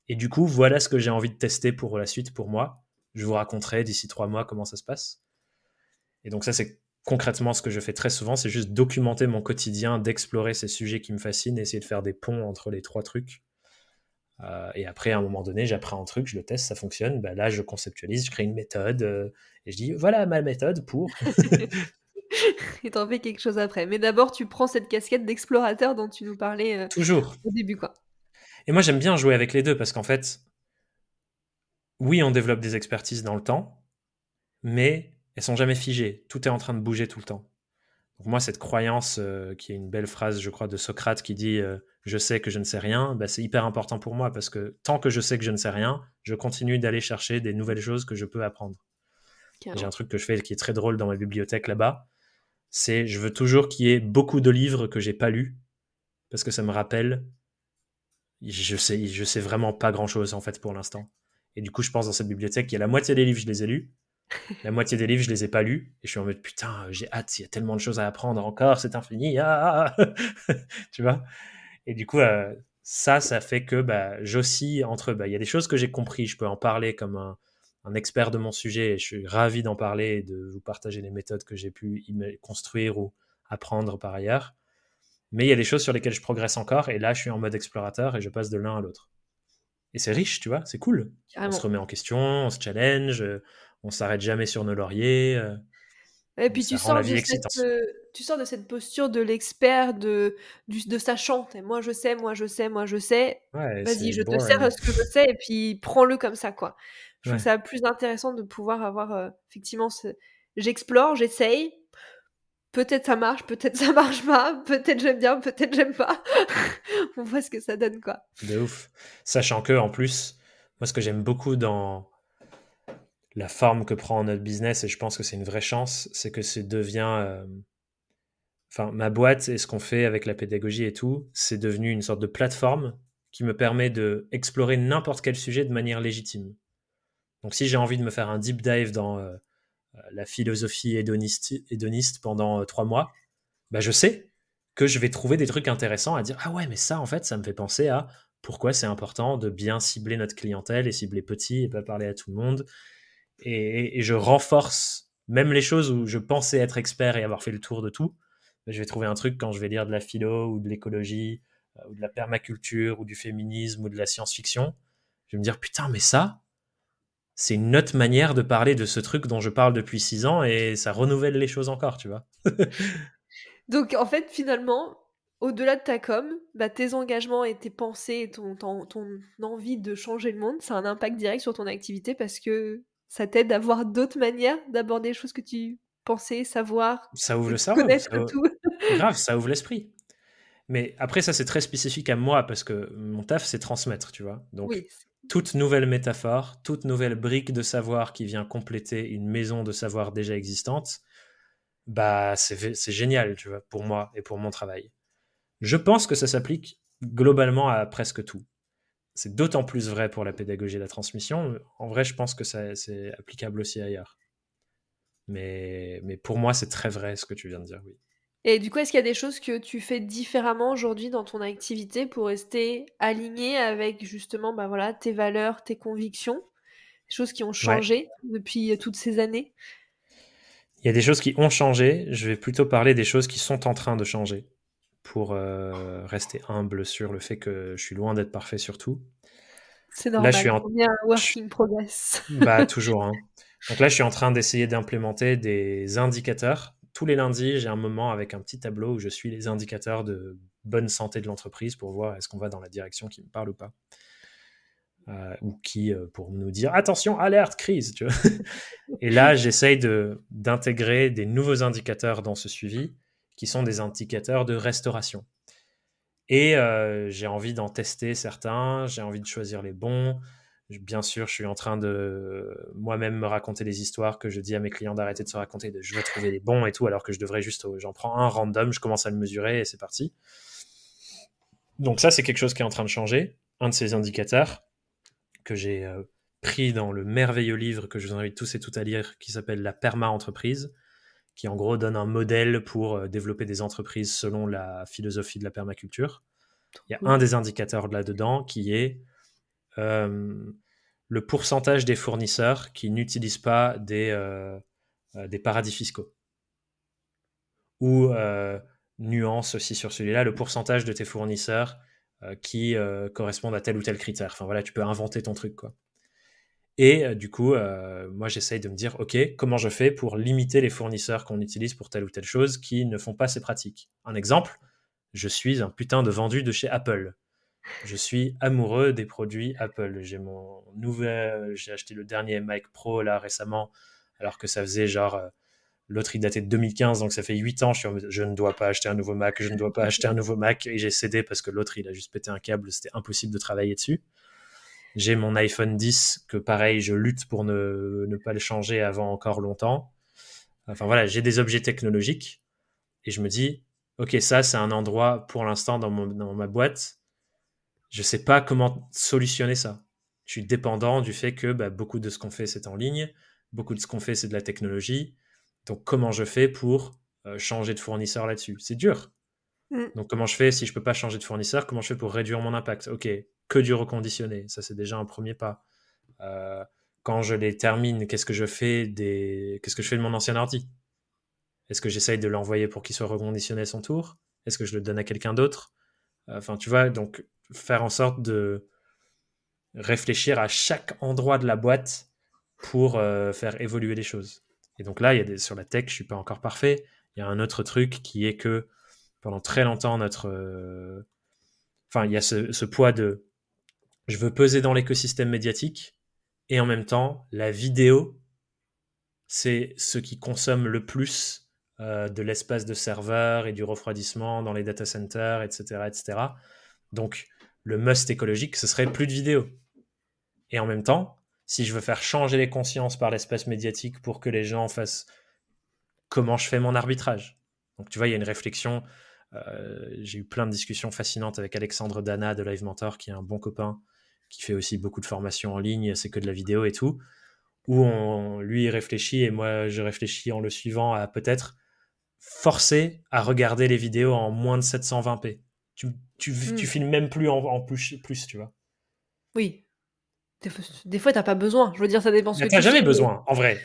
Et du coup, voilà ce que j'ai envie de tester pour la suite pour moi. Je vous raconterai d'ici trois mois comment ça se passe. Et donc ça, c'est concrètement, ce que je fais très souvent, c'est juste documenter mon quotidien, d'explorer ces sujets qui me fascinent, essayer de faire des ponts entre les trois trucs. Euh, et après, à un moment donné, j'apprends un truc, je le teste, ça fonctionne. Bah, là, je conceptualise, je crée une méthode euh, et je dis voilà ma méthode pour. et t'en fais quelque chose après. Mais d'abord, tu prends cette casquette d'explorateur dont tu nous parlais euh, toujours au début, quoi. Et moi, j'aime bien jouer avec les deux parce qu'en fait, oui, on développe des expertises dans le temps, mais elles sont jamais figées. Tout est en train de bouger tout le temps. Donc moi, cette croyance, qui est une belle phrase, je crois, de Socrate qui dit Je sais que je ne sais rien bah, c'est hyper important pour moi parce que tant que je sais que je ne sais rien, je continue d'aller chercher des nouvelles choses que je peux apprendre. J'ai un truc que je fais qui est très drôle dans ma bibliothèque là-bas. C'est je veux toujours qu'il y ait beaucoup de livres que j'ai pas lus parce que ça me rappelle. Je sais, je sais vraiment pas grand chose en fait pour l'instant. Et du coup, je pense dans cette bibliothèque, il y a la moitié des livres, je les ai lus. La moitié des livres, je les ai pas lus. Et je suis en mode, putain, j'ai hâte, il y a tellement de choses à apprendre encore, c'est infini. Ah, ah, ah. tu vois? Et du coup, euh, ça, ça fait que bah, j'oscille entre. Bah, il y a des choses que j'ai compris, je peux en parler comme un, expert de mon sujet. Et je suis ravi d'en parler et de vous partager les méthodes que j'ai pu construire ou apprendre par ailleurs. Mais il y a des choses sur lesquelles je progresse encore. Et là, je suis en mode explorateur et je passe de l'un à l'autre. Et c'est riche, tu vois, c'est cool. On se remet en question, on se challenge, on s'arrête jamais sur nos lauriers. Euh, et puis tu sors, de cette, euh, tu sors de cette posture de l'expert, de, de sachant. Moi je sais, moi je sais, moi je sais. Vas-y, je te sers ce que je sais et puis prends-le comme ça. quoi. Je trouve ça plus intéressant de pouvoir avoir euh, effectivement ce... J'explore, j'essaye. Peut-être ça marche, peut-être ça marche pas, peut-être j'aime bien, peut-être j'aime pas. On voit ce que ça donne quoi. De ouf. Sachant que en plus, moi ce que j'aime beaucoup dans la forme que prend notre business, et je pense que c'est une vraie chance, c'est que c'est devient... Euh, enfin, ma boîte et ce qu'on fait avec la pédagogie et tout, c'est devenu une sorte de plateforme qui me permet de explorer n'importe quel sujet de manière légitime. Donc si j'ai envie de me faire un deep dive dans euh, la philosophie hédoniste, hédoniste pendant euh, trois mois, bah je sais que je vais trouver des trucs intéressants à dire ah ouais mais ça en fait ça me fait penser à pourquoi c'est important de bien cibler notre clientèle et cibler petit et pas parler à tout le monde et, je renforce même les choses où je pensais être expert et avoir fait le tour de tout. Je vais trouver un truc quand je vais lire de la philo ou de l'écologie ou de la permaculture ou du féminisme ou de la science-fiction. Je vais me dire putain, mais ça, c'est une autre manière de parler de ce truc dont je parle depuis six ans et ça renouvelle les choses encore, tu vois. Donc en fait, finalement, au-delà de ta com, bah, tes engagements et tes pensées et ton, ton, envie de changer le monde, ça a un impact direct sur ton activité parce que ça t'aide à voir d'autres manières d'aborder les choses que tu pensais, savoir. Ça ouvre le cerveau. Connaître tout. Grave, ça ouvre l'esprit. Mais après, ça, c'est très spécifique à moi parce que mon taf, c'est transmettre, tu vois. Donc, toute nouvelle métaphore, toute nouvelle brique de savoir qui vient compléter une maison de savoir déjà existante, bah, c'est génial, tu vois, pour moi et pour mon travail. Je pense que ça s'applique globalement à presque tout. C'est d'autant plus vrai pour la pédagogie et la transmission. En vrai, je pense que c'est applicable aussi ailleurs. Mais, mais pour moi, c'est très vrai ce que tu viens de dire, oui. Et du coup, est-ce qu'il y a des choses que tu fais différemment aujourd'hui dans ton activité pour rester aligné avec justement bah voilà, tes valeurs, tes convictions? Des choses qui ont changé depuis toutes ces années? Il y a des choses qui ont changé. Je vais plutôt parler des choses qui sont en train de changer pour euh, rester humble sur le fait que je suis loin d'être parfait sur tout. C'est normal. Là, je suis en... working progress. Bah, toujours. Hein. Donc là, je suis en train d'essayer d'implémenter des indicateurs tous les lundis, j'ai un moment avec un petit tableau où je suis les indicateurs de bonne santé de l'entreprise pour voir est-ce qu'on va dans la direction qui me parle ou pas. Euh, ou qui, euh, pour nous dire attention, alerte, crise. Et là, j'essaye d'intégrer des nouveaux indicateurs dans ce suivi qui sont des indicateurs de restauration. Et euh, j'ai envie d'en tester certains, j'ai envie de choisir les bons, Bien sûr, je suis en train de moi-même me raconter des histoires que je dis à mes clients d'arrêter de se raconter, de je veux trouver les bons et tout, alors que je devrais juste, j'en prends un random, je commence à le mesurer et c'est parti. Donc ça, c'est quelque chose qui est en train de changer. Un de ces indicateurs que j'ai euh, pris dans le merveilleux livre que je vous invite tous et toutes à lire, qui s'appelle La Perma Entreprise, qui en gros donne un modèle pour euh, développer des entreprises selon la philosophie de la permaculture. Il y a un des indicateurs là-dedans qui est le pourcentage des fournisseurs qui n'utilisent pas des, euh, euh, des paradis fiscaux. Ou, nuance aussi sur celui-là, le pourcentage de tes fournisseurs qui correspondent à tel ou tel critère. Enfin voilà, tu peux inventer ton truc. Et du coup, moi, j'essaye de me dire, OK, comment je fais pour limiter les fournisseurs qu'on utilise pour telle ou telle chose qui ne font pas ces pratiques? Un exemple, je suis un putain de vendu de chez Apple. Je suis amoureux des produits Apple. J'ai mon nouvel, j'ai acheté le dernier Mac Pro là récemment, alors que ça faisait genre euh, l'autre il datait de 2015, donc ça fait 8 ans. Je, je ne dois pas acheter un nouveau Mac, je ne dois pas acheter un nouveau Mac, et j'ai cédé parce que l'autre il a juste pété un câble, c'était impossible de travailler dessus. J'ai mon iPhone 10 que pareil, je lutte pour ne, pas le changer avant encore longtemps. Enfin voilà, j'ai des objets technologiques et je me dis, ok, ça c'est un endroit pour l'instant dans ma boîte je sais pas comment solutionner ça. Je suis dépendant du fait que bah, beaucoup de ce qu'on fait, c'est en ligne, beaucoup de ce qu'on fait, c'est de la technologie. Donc, comment je fais pour euh, changer de fournisseur là-dessus? C'est dur. Mm. Donc, comment je fais si je peux pas changer de fournisseur? Comment je fais pour réduire mon impact? Ok, que du reconditionné. Ça, c'est déjà un premier pas. Euh, quand je les termine, qu'est-ce que je fais des... Qu'est-ce que je fais de mon ancien ordi? Est-ce que j'essaye de l'envoyer pour qu'il soit reconditionné à son tour? Est-ce que je le donne à quelqu'un d'autre? Enfin, tu vois, donc faire en sorte de réfléchir à chaque endroit de la boîte pour euh, faire évoluer les choses. Et donc là, il y a sur la tech, je suis pas encore parfait. Il y a un autre truc qui est que pendant très longtemps, notre, euh, il y a ce, ce, poids de, je veux peser dans l'écosystème médiatique et en même temps, la vidéo, c'est ce qui consomme le plus euh, de l'espace de serveur et du refroidissement dans les data centers, etc., etc. Donc, le must écologique, ce serait plus de vidéos. Et en même temps, si je veux faire changer les consciences par l'espace médiatique pour que les gens fassent comment je fais mon arbitrage. Donc tu vois, il y a une réflexion. Euh, j'ai eu plein de discussions fascinantes avec Alexandre Dana de Live Mentor, qui est un bon copain, qui fait aussi beaucoup de formations en ligne, c'est que de la vidéo et tout, où on, lui réfléchit et moi je réfléchis en le suivant à peut-être forcer à regarder les vidéos en moins de 720p. Tu, tu, tu hmm. filmes même plus en, plus, plus, tu vois. Oui. Des, fois, t'as pas besoin. Je veux dire, ça dépend tu jamais besoin, en vrai.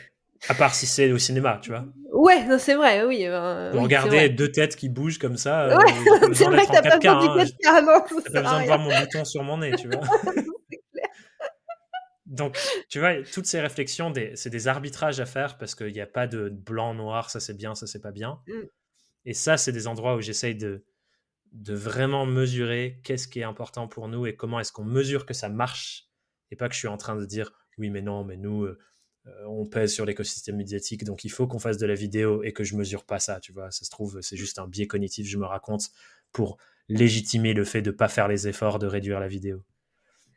À part si c'est au cinéma, tu vois. Ouais, c'est vrai, oui. Euh, regarder deux têtes qui bougent comme ça. Euh, ouais, c'est vrai que t'as pas besoin du 4K, hein. non. T'as pas besoin de voir mon bouton sur mon nez, tu vois. Donc, tu vois, toutes ces réflexions, c'est des arbitrages à faire parce qu'il n'y a pas de blanc-noir, ça c'est bien, ça c'est pas bien. Mm. Et ça, c'est des endroits où j'essaye de, de vraiment mesurer qu'est-ce qui est important pour nous et comment est-ce qu'on mesure que ça marche. Et pas que je suis en train de dire, oui, mais non, mais nous, euh, euh, on pèse sur l'écosystème médiatique, donc il faut qu'on fasse de la vidéo et que je mesure pas ça, tu vois. Ça se trouve, c'est juste un biais cognitif, je me raconte, pour légitimer le fait de pas faire les efforts de réduire la vidéo.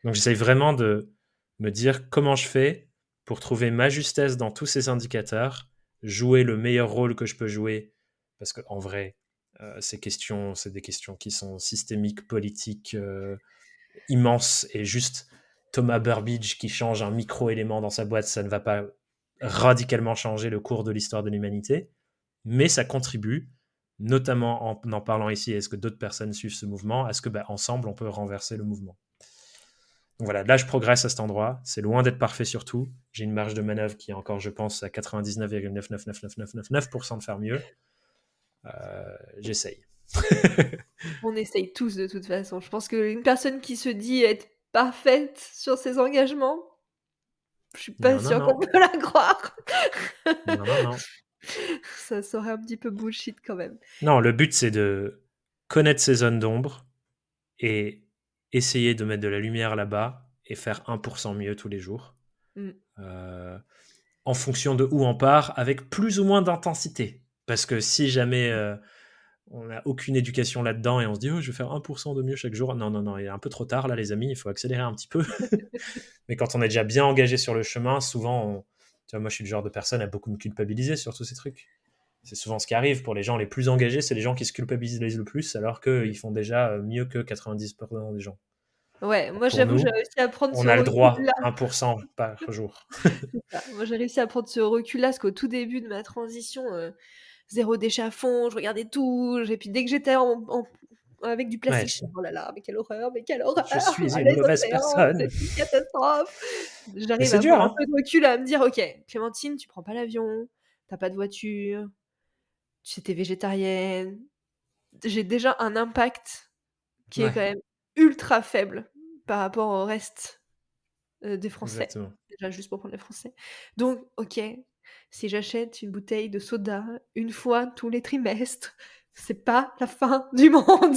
Donc j'essaye vraiment de me dire comment je fais pour trouver ma justesse dans tous ces indicateurs, jouer le meilleur rôle que je peux jouer, parce qu'en vrai, euh, ces questions, c'est des questions qui sont systémiques, politiques, euh, immenses, et juste Thomas Burbidge qui change un micro-élément dans sa boîte, ça ne va pas radicalement changer le cours de l'histoire de l'humanité, mais ça contribue, notamment en en parlant ici, est-ce que d'autres personnes suivent ce mouvement, à ce que bah, ensemble on peut renverser le mouvement. Donc voilà, là je progresse à cet endroit, c'est loin d'être parfait surtout, j'ai une marge de manœuvre qui est encore, je pense, à 99,99999% de faire mieux. Euh, j'essaye. on essaye tous de toute façon. Je pense qu'une personne qui se dit être parfaite sur ses engagements. Je suis pas sûre qu'on peut la croire. non, non, non. Ça serait un petit peu bullshit quand même. Non, le but c'est de connaître ses zones d'ombre et essayer de mettre de la lumière là-bas et faire 1% mieux tous les jours. Mm. Euh, en fonction de où on part, avec plus ou moins d'intensité. Parce que si jamais euh, on n'a aucune éducation là-dedans et on se dit oh, je vais faire 1% de mieux chaque jour. Non, non, non, il est un peu trop tard là, les amis, il faut accélérer un petit peu. Mais quand on est déjà bien engagé sur le chemin, souvent, tu vois, moi je suis le genre de personne à beaucoup me culpabiliser sur tous ces trucs. C'est souvent ce qui arrive pour les gens les plus engagés, c'est les gens qui se culpabilisent le plus alors qu'ils font déjà mieux que 90% des gens. Ouais, moi j'avoue, j'ai réussi à prendre on a le droit, 1% par jour. moi j'ai réussi à prendre ce recul-là, parce qu'au tout début de ma transition, euh, zéro déchet à fond, je regardais tout. Et puis dès que j'étais en, avec du plastique, oh là là, mais quelle horreur, mais quelle horreur. Je suis une mauvaise personne. C'est une catastrophe. J'arrive à avoir un hein. peu de recul à me dire, ok, Clémentine, tu prends pas l'avion, t'as pas de voiture, tu étais végétarienne. J'ai déjà un impact qui est quand même ultra faible par rapport au reste euh, des Français. Exactement. Déjà, juste pour prendre les Français. Donc, ok, si j'achète une bouteille de soda une fois tous les trimestres, c'est pas la fin du monde.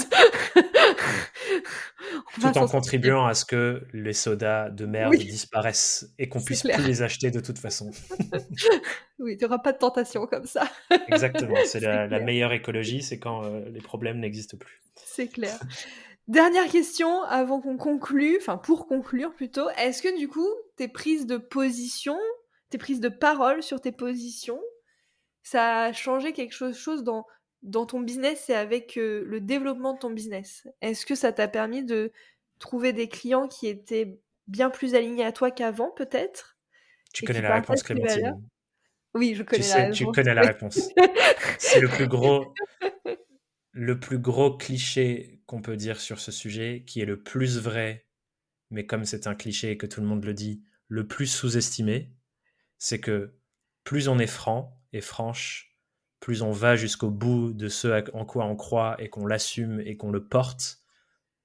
Tout en contribuant à ce que les sodas de merde disparaissent et qu'on puisse plus les acheter de toute façon. oui, tu n'auras pas de tentation comme ça. Exactement, c'est la, meilleure écologie, c'est quand euh, les problèmes n'existent plus. C'est clair. Dernière question avant qu'on conclue, enfin pour conclure plutôt, est-ce que du coup tes prises de position tes prises de parole sur tes positions, ça a changé quelque chose, dans, dans ton business et avec euh, le développement de ton business Est-ce que ça t'a permis de trouver des clients qui étaient bien plus alignés à toi qu'avant, peut-être? Tu connais la réponse, Clémentine. Oui, je connais la réponse. Tu connais la réponse. C'est le plus gros, le plus gros cliché qu'on peut dire sur ce sujet, qui est le plus vrai, mais comme c'est un cliché et que tout le monde le dit, le plus sous-estimé c'est que plus on est franc et franche, plus on va jusqu'au bout de ce en quoi on croit et qu'on l'assume et qu'on le porte,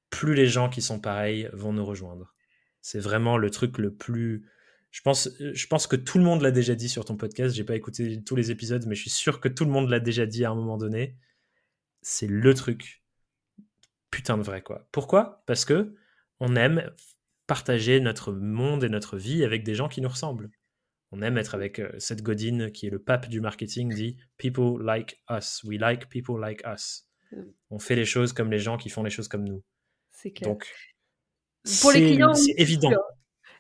plus les gens qui sont pareils vont nous rejoindre. C'est vraiment le truc le plus. Je pense, je pense que tout le monde l'a déjà dit sur ton podcast. J'ai pas écouté tous les épisodes, mais je suis sûr que tout le monde l'a déjà dit à un moment donné. C'est le truc putain de vrai quoi. Pourquoi? Parce que on aime partager notre monde et notre vie avec des gens qui nous ressemblent. On aime être avec euh, Seth Godin, qui est le pape du marketing, dit People like us. We like people like us. Mm. On fait les choses comme les gens qui font les choses comme nous. C'est clair. Donc, pour les clients, c'est évident.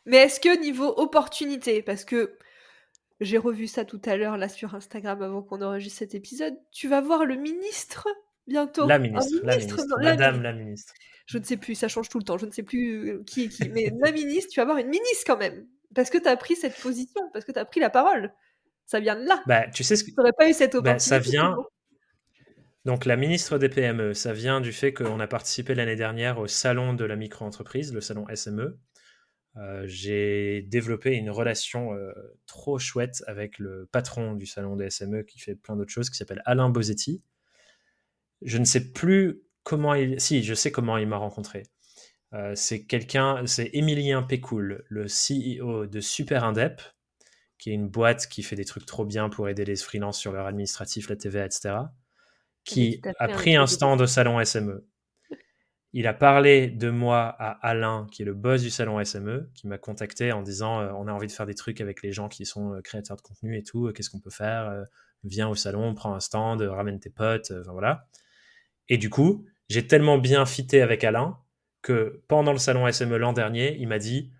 Mais est-ce que niveau opportunité, parce que j'ai revu ça tout à l'heure là sur Instagram avant qu'on enregistre cet épisode, tu vas voir le ministre bientôt. La ministre, la ministre, Madame la ministre. Je ne sais plus, ça change tout le temps, je ne sais plus euh, qui est qui, mais la ministre, tu vas voir une ministre quand même. Parce que tu as pris cette position, parce que tu as pris la parole. Ça vient de là. Bah, tu sais ce que. Tu pas eu cette opportunité. Bah, ça vient. Donc, la ministre des PME, ça vient du fait qu'on a participé l'année dernière au salon de la micro-entreprise, le salon SME. j'ai développé une relation trop chouette avec le patron du salon des SME qui fait plein d'autres choses, qui s'appelle Alain Bosetti. Je ne sais plus comment il... Si, je sais comment il m'a rencontré. C'est quelqu'un, c'est Emilien Pécoul, le CEO de Super Indep, qui est une boîte qui fait des trucs trop bien pour aider les freelances sur leur administratif, la TVA, etc., qui a pris un stand au salon SME. Il a parlé de moi à Alain, qui est le boss du salon SME, qui m'a contacté en disant euh, on a envie de faire des trucs avec les gens qui sont euh, créateurs de contenu et tout, euh, qu'est-ce qu'on peut faire Viens au salon, prends un stand, ramène tes potes, voilà. Et du coup, j'ai tellement bien fité avec Alain que pendant le salon SME l'an dernier, il m'a dit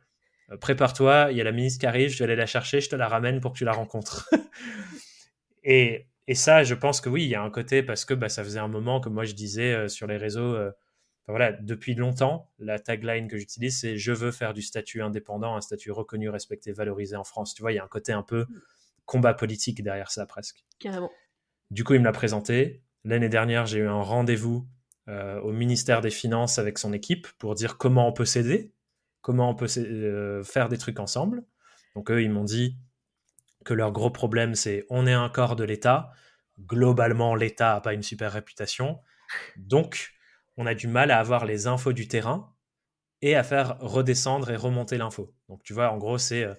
euh, prépare-toi, il y a la ministre qui arrive, je vais aller la chercher, je te la ramène pour que tu la rencontres. et, ça, je pense que oui, il y a un côté parce que bah, ça faisait un moment que moi je disais euh, sur les réseaux, euh, voilà, depuis longtemps, la tagline que j'utilise, c'est je veux faire du statut indépendant, un statut reconnu, respecté, valorisé en France. Tu vois, il y a un côté un peu combat politique derrière ça presque. Carrément. Du coup, il me l'a présenté. L'année dernière, j'ai eu un rendez-vous au ministère des Finances avec son équipe pour dire comment on peut s'aider comment on peut euh, faire des trucs ensemble. Donc eux, ils m'ont dit que leur gros problème, c'est on est un corps de l'État. Globalement, l'État n'a pas une super réputation. Donc, on a du mal à avoir les infos du terrain et à faire redescendre et remonter l'info. Donc, tu vois, en gros, c'est euh,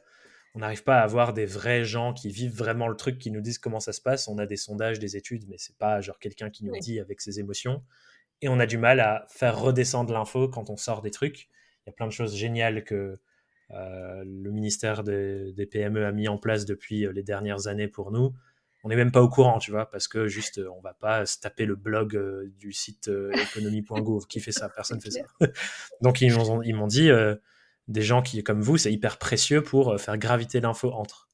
on n'arrive pas à avoir des vrais gens qui vivent vraiment le truc, qui nous disent comment ça se passe. On a des sondages, des études, mais c'est pas genre quelqu'un qui nous dit avec ses émotions. Et on a du mal à faire redescendre l'info quand on sort des trucs y a plein de choses géniales que euh, le ministère des, PME a mis en place depuis euh, les dernières années pour nous. On n'est même pas au courant, tu vois, parce que juste, on va pas se taper le blog euh, du site économie.gouv. qui fait ça Personne fait ça. Donc, ils m'ont, ils m'ont dit, des gens qui, comme vous, c'est hyper précieux pour faire graviter l'info entre.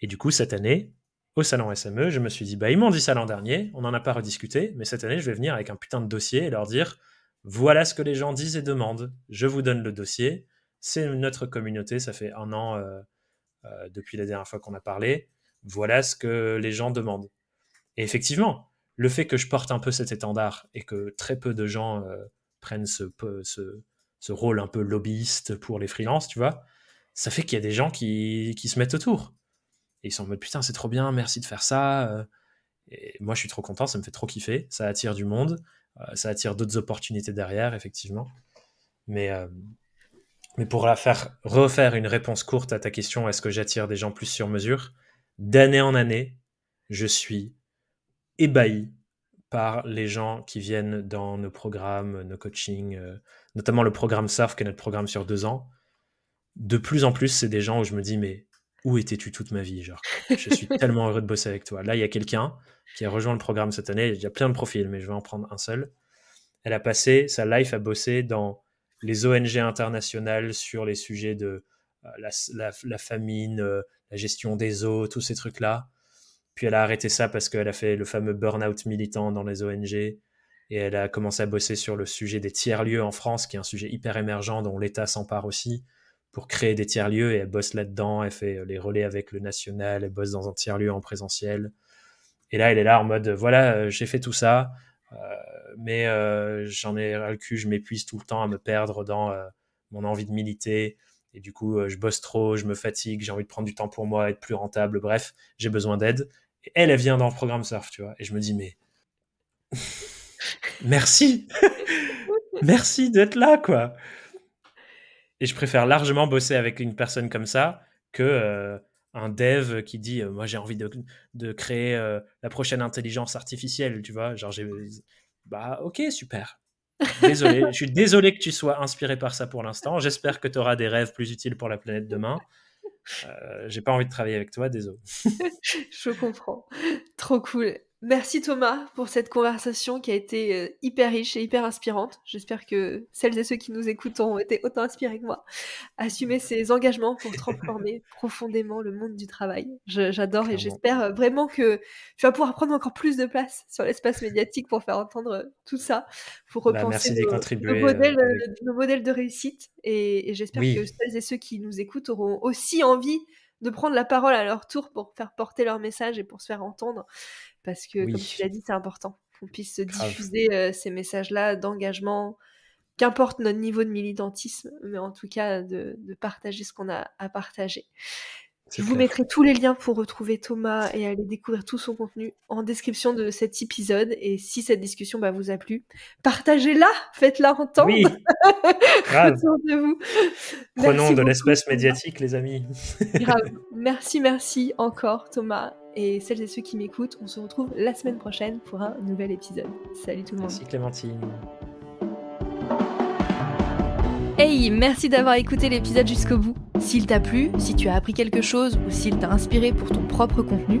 Et du coup, cette année, au salon SME, je me suis dit, bah, ils m'ont dit ça l'an dernier, on n'en a pas rediscuté, mais cette année, je vais venir avec un putain de dossier et leur dire, voilà ce que les gens disent et demandent. Je vous donne le dossier. C'est notre communauté. Ça fait un an euh, euh, depuis la dernière fois qu'on a parlé. Voilà ce que les gens demandent. Et effectivement, le fait que je porte un peu cet étendard et que très peu de gens euh, prennent ce, rôle un peu lobbyiste pour les freelances, tu vois, ça fait qu'il y a des gens qui, se mettent autour. Et ils sont en mode putain, c'est trop bien, merci de faire ça. Et moi, je suis trop content, ça me fait trop kiffer, ça attire du monde. Euh, ça attire d'autres opportunités derrière, effectivement. Mais, euh, mais pour la faire, refaire une réponse courte à ta question, est-ce que j'attire des gens plus sur mesure? D'année en année, je suis ébahi par les gens qui viennent dans nos programmes, nos coachings, euh, notamment le programme SURF, qui est notre programme sur deux ans. De plus en plus, c'est des gens où je me dis, mais où étais-tu toute ma vie Genre, je suis tellement heureux de bosser avec toi. Là, il y a quelqu'un qui a rejoint le programme cette année. Il y a plein de profils, mais je vais en prendre un seul. Elle a passé sa life à bosser dans les ONG internationales sur les sujets de euh, la, famine, euh, la gestion des eaux, tous ces trucs-là. Puis elle a arrêté ça parce qu'elle a fait le fameux burn-out militant dans les ONG. Et elle a commencé à bosser sur le sujet des tiers-lieux en France, qui est un sujet hyper émergent dont l'État s'empare aussi pour créer des tiers-lieux. Et elle bosse là-dedans, elle fait euh, les relais avec le national, elle bosse dans un tiers-lieu en présentiel. Et là, elle est là en mode, voilà, euh, j'ai fait tout ça, euh, mais j'en ai le cul, je m'épuise tout le temps à me perdre dans mon envie de militer. Et du coup, je bosse trop, je me fatigue, j'ai envie de prendre du temps pour moi, être plus rentable, bref, j'ai besoin d'aide. Et elle, elle vient dans le programme Surf, tu vois. Et je me dis, mais merci, merci d'être là, quoi. Et je préfère largement bosser avec une personne comme ça que un dev qui dit euh, moi j'ai envie de, de créer euh, la prochaine intelligence artificielle, tu vois, genre j'ai bah OK, super. Désolé, je suis désolé que tu sois inspiré par ça pour l'instant. J'espère que tu auras des rêves plus utiles pour la planète demain. Euh, j'ai pas envie de travailler avec toi, désolé. je comprends. Trop cool. Merci Thomas pour cette conversation qui a été euh, hyper riche et hyper inspirante. J'espère que celles et ceux qui nous écoutent ont été autant inspirés que moi. Assumer ses engagements pour transformer profondément le monde du travail. J'adore et j'espère euh, vraiment que tu vas pouvoir prendre encore plus de place sur l'espace médiatique pour faire entendre tout ça, pour bah, repenser nos, modèles, euh, modèles, de réussite. Et, j'espère que celles et ceux qui nous écoutent auront aussi envie de prendre la parole à leur tour pour faire porter leur message et pour se faire entendre. Parce que, comme tu l'as dit, c'est important qu'on puisse diffuser euh, ces messages-là d'engagement, qu'importe notre niveau de militantisme, mais en tout cas de, partager ce qu'on a à partager. Je vous mettrai tous les liens pour retrouver Thomas et aller découvrir tout son contenu en description de cet épisode. Et si cette discussion bah, vous a plu, partagez-la, faites-la entendre oui. de vous. Prenons de l'espace médiatique, les amis. Grave. Merci, merci encore Thomas. Et celles et ceux qui m'écoutent, on se retrouve la semaine prochaine pour un nouvel épisode. Salut tout le monde. Merci Clémentine. Hey, merci d'avoir écouté l'épisode jusqu'au bout. S'il t'a plu, si tu as appris quelque chose ou s'il t'a inspiré pour ton propre contenu,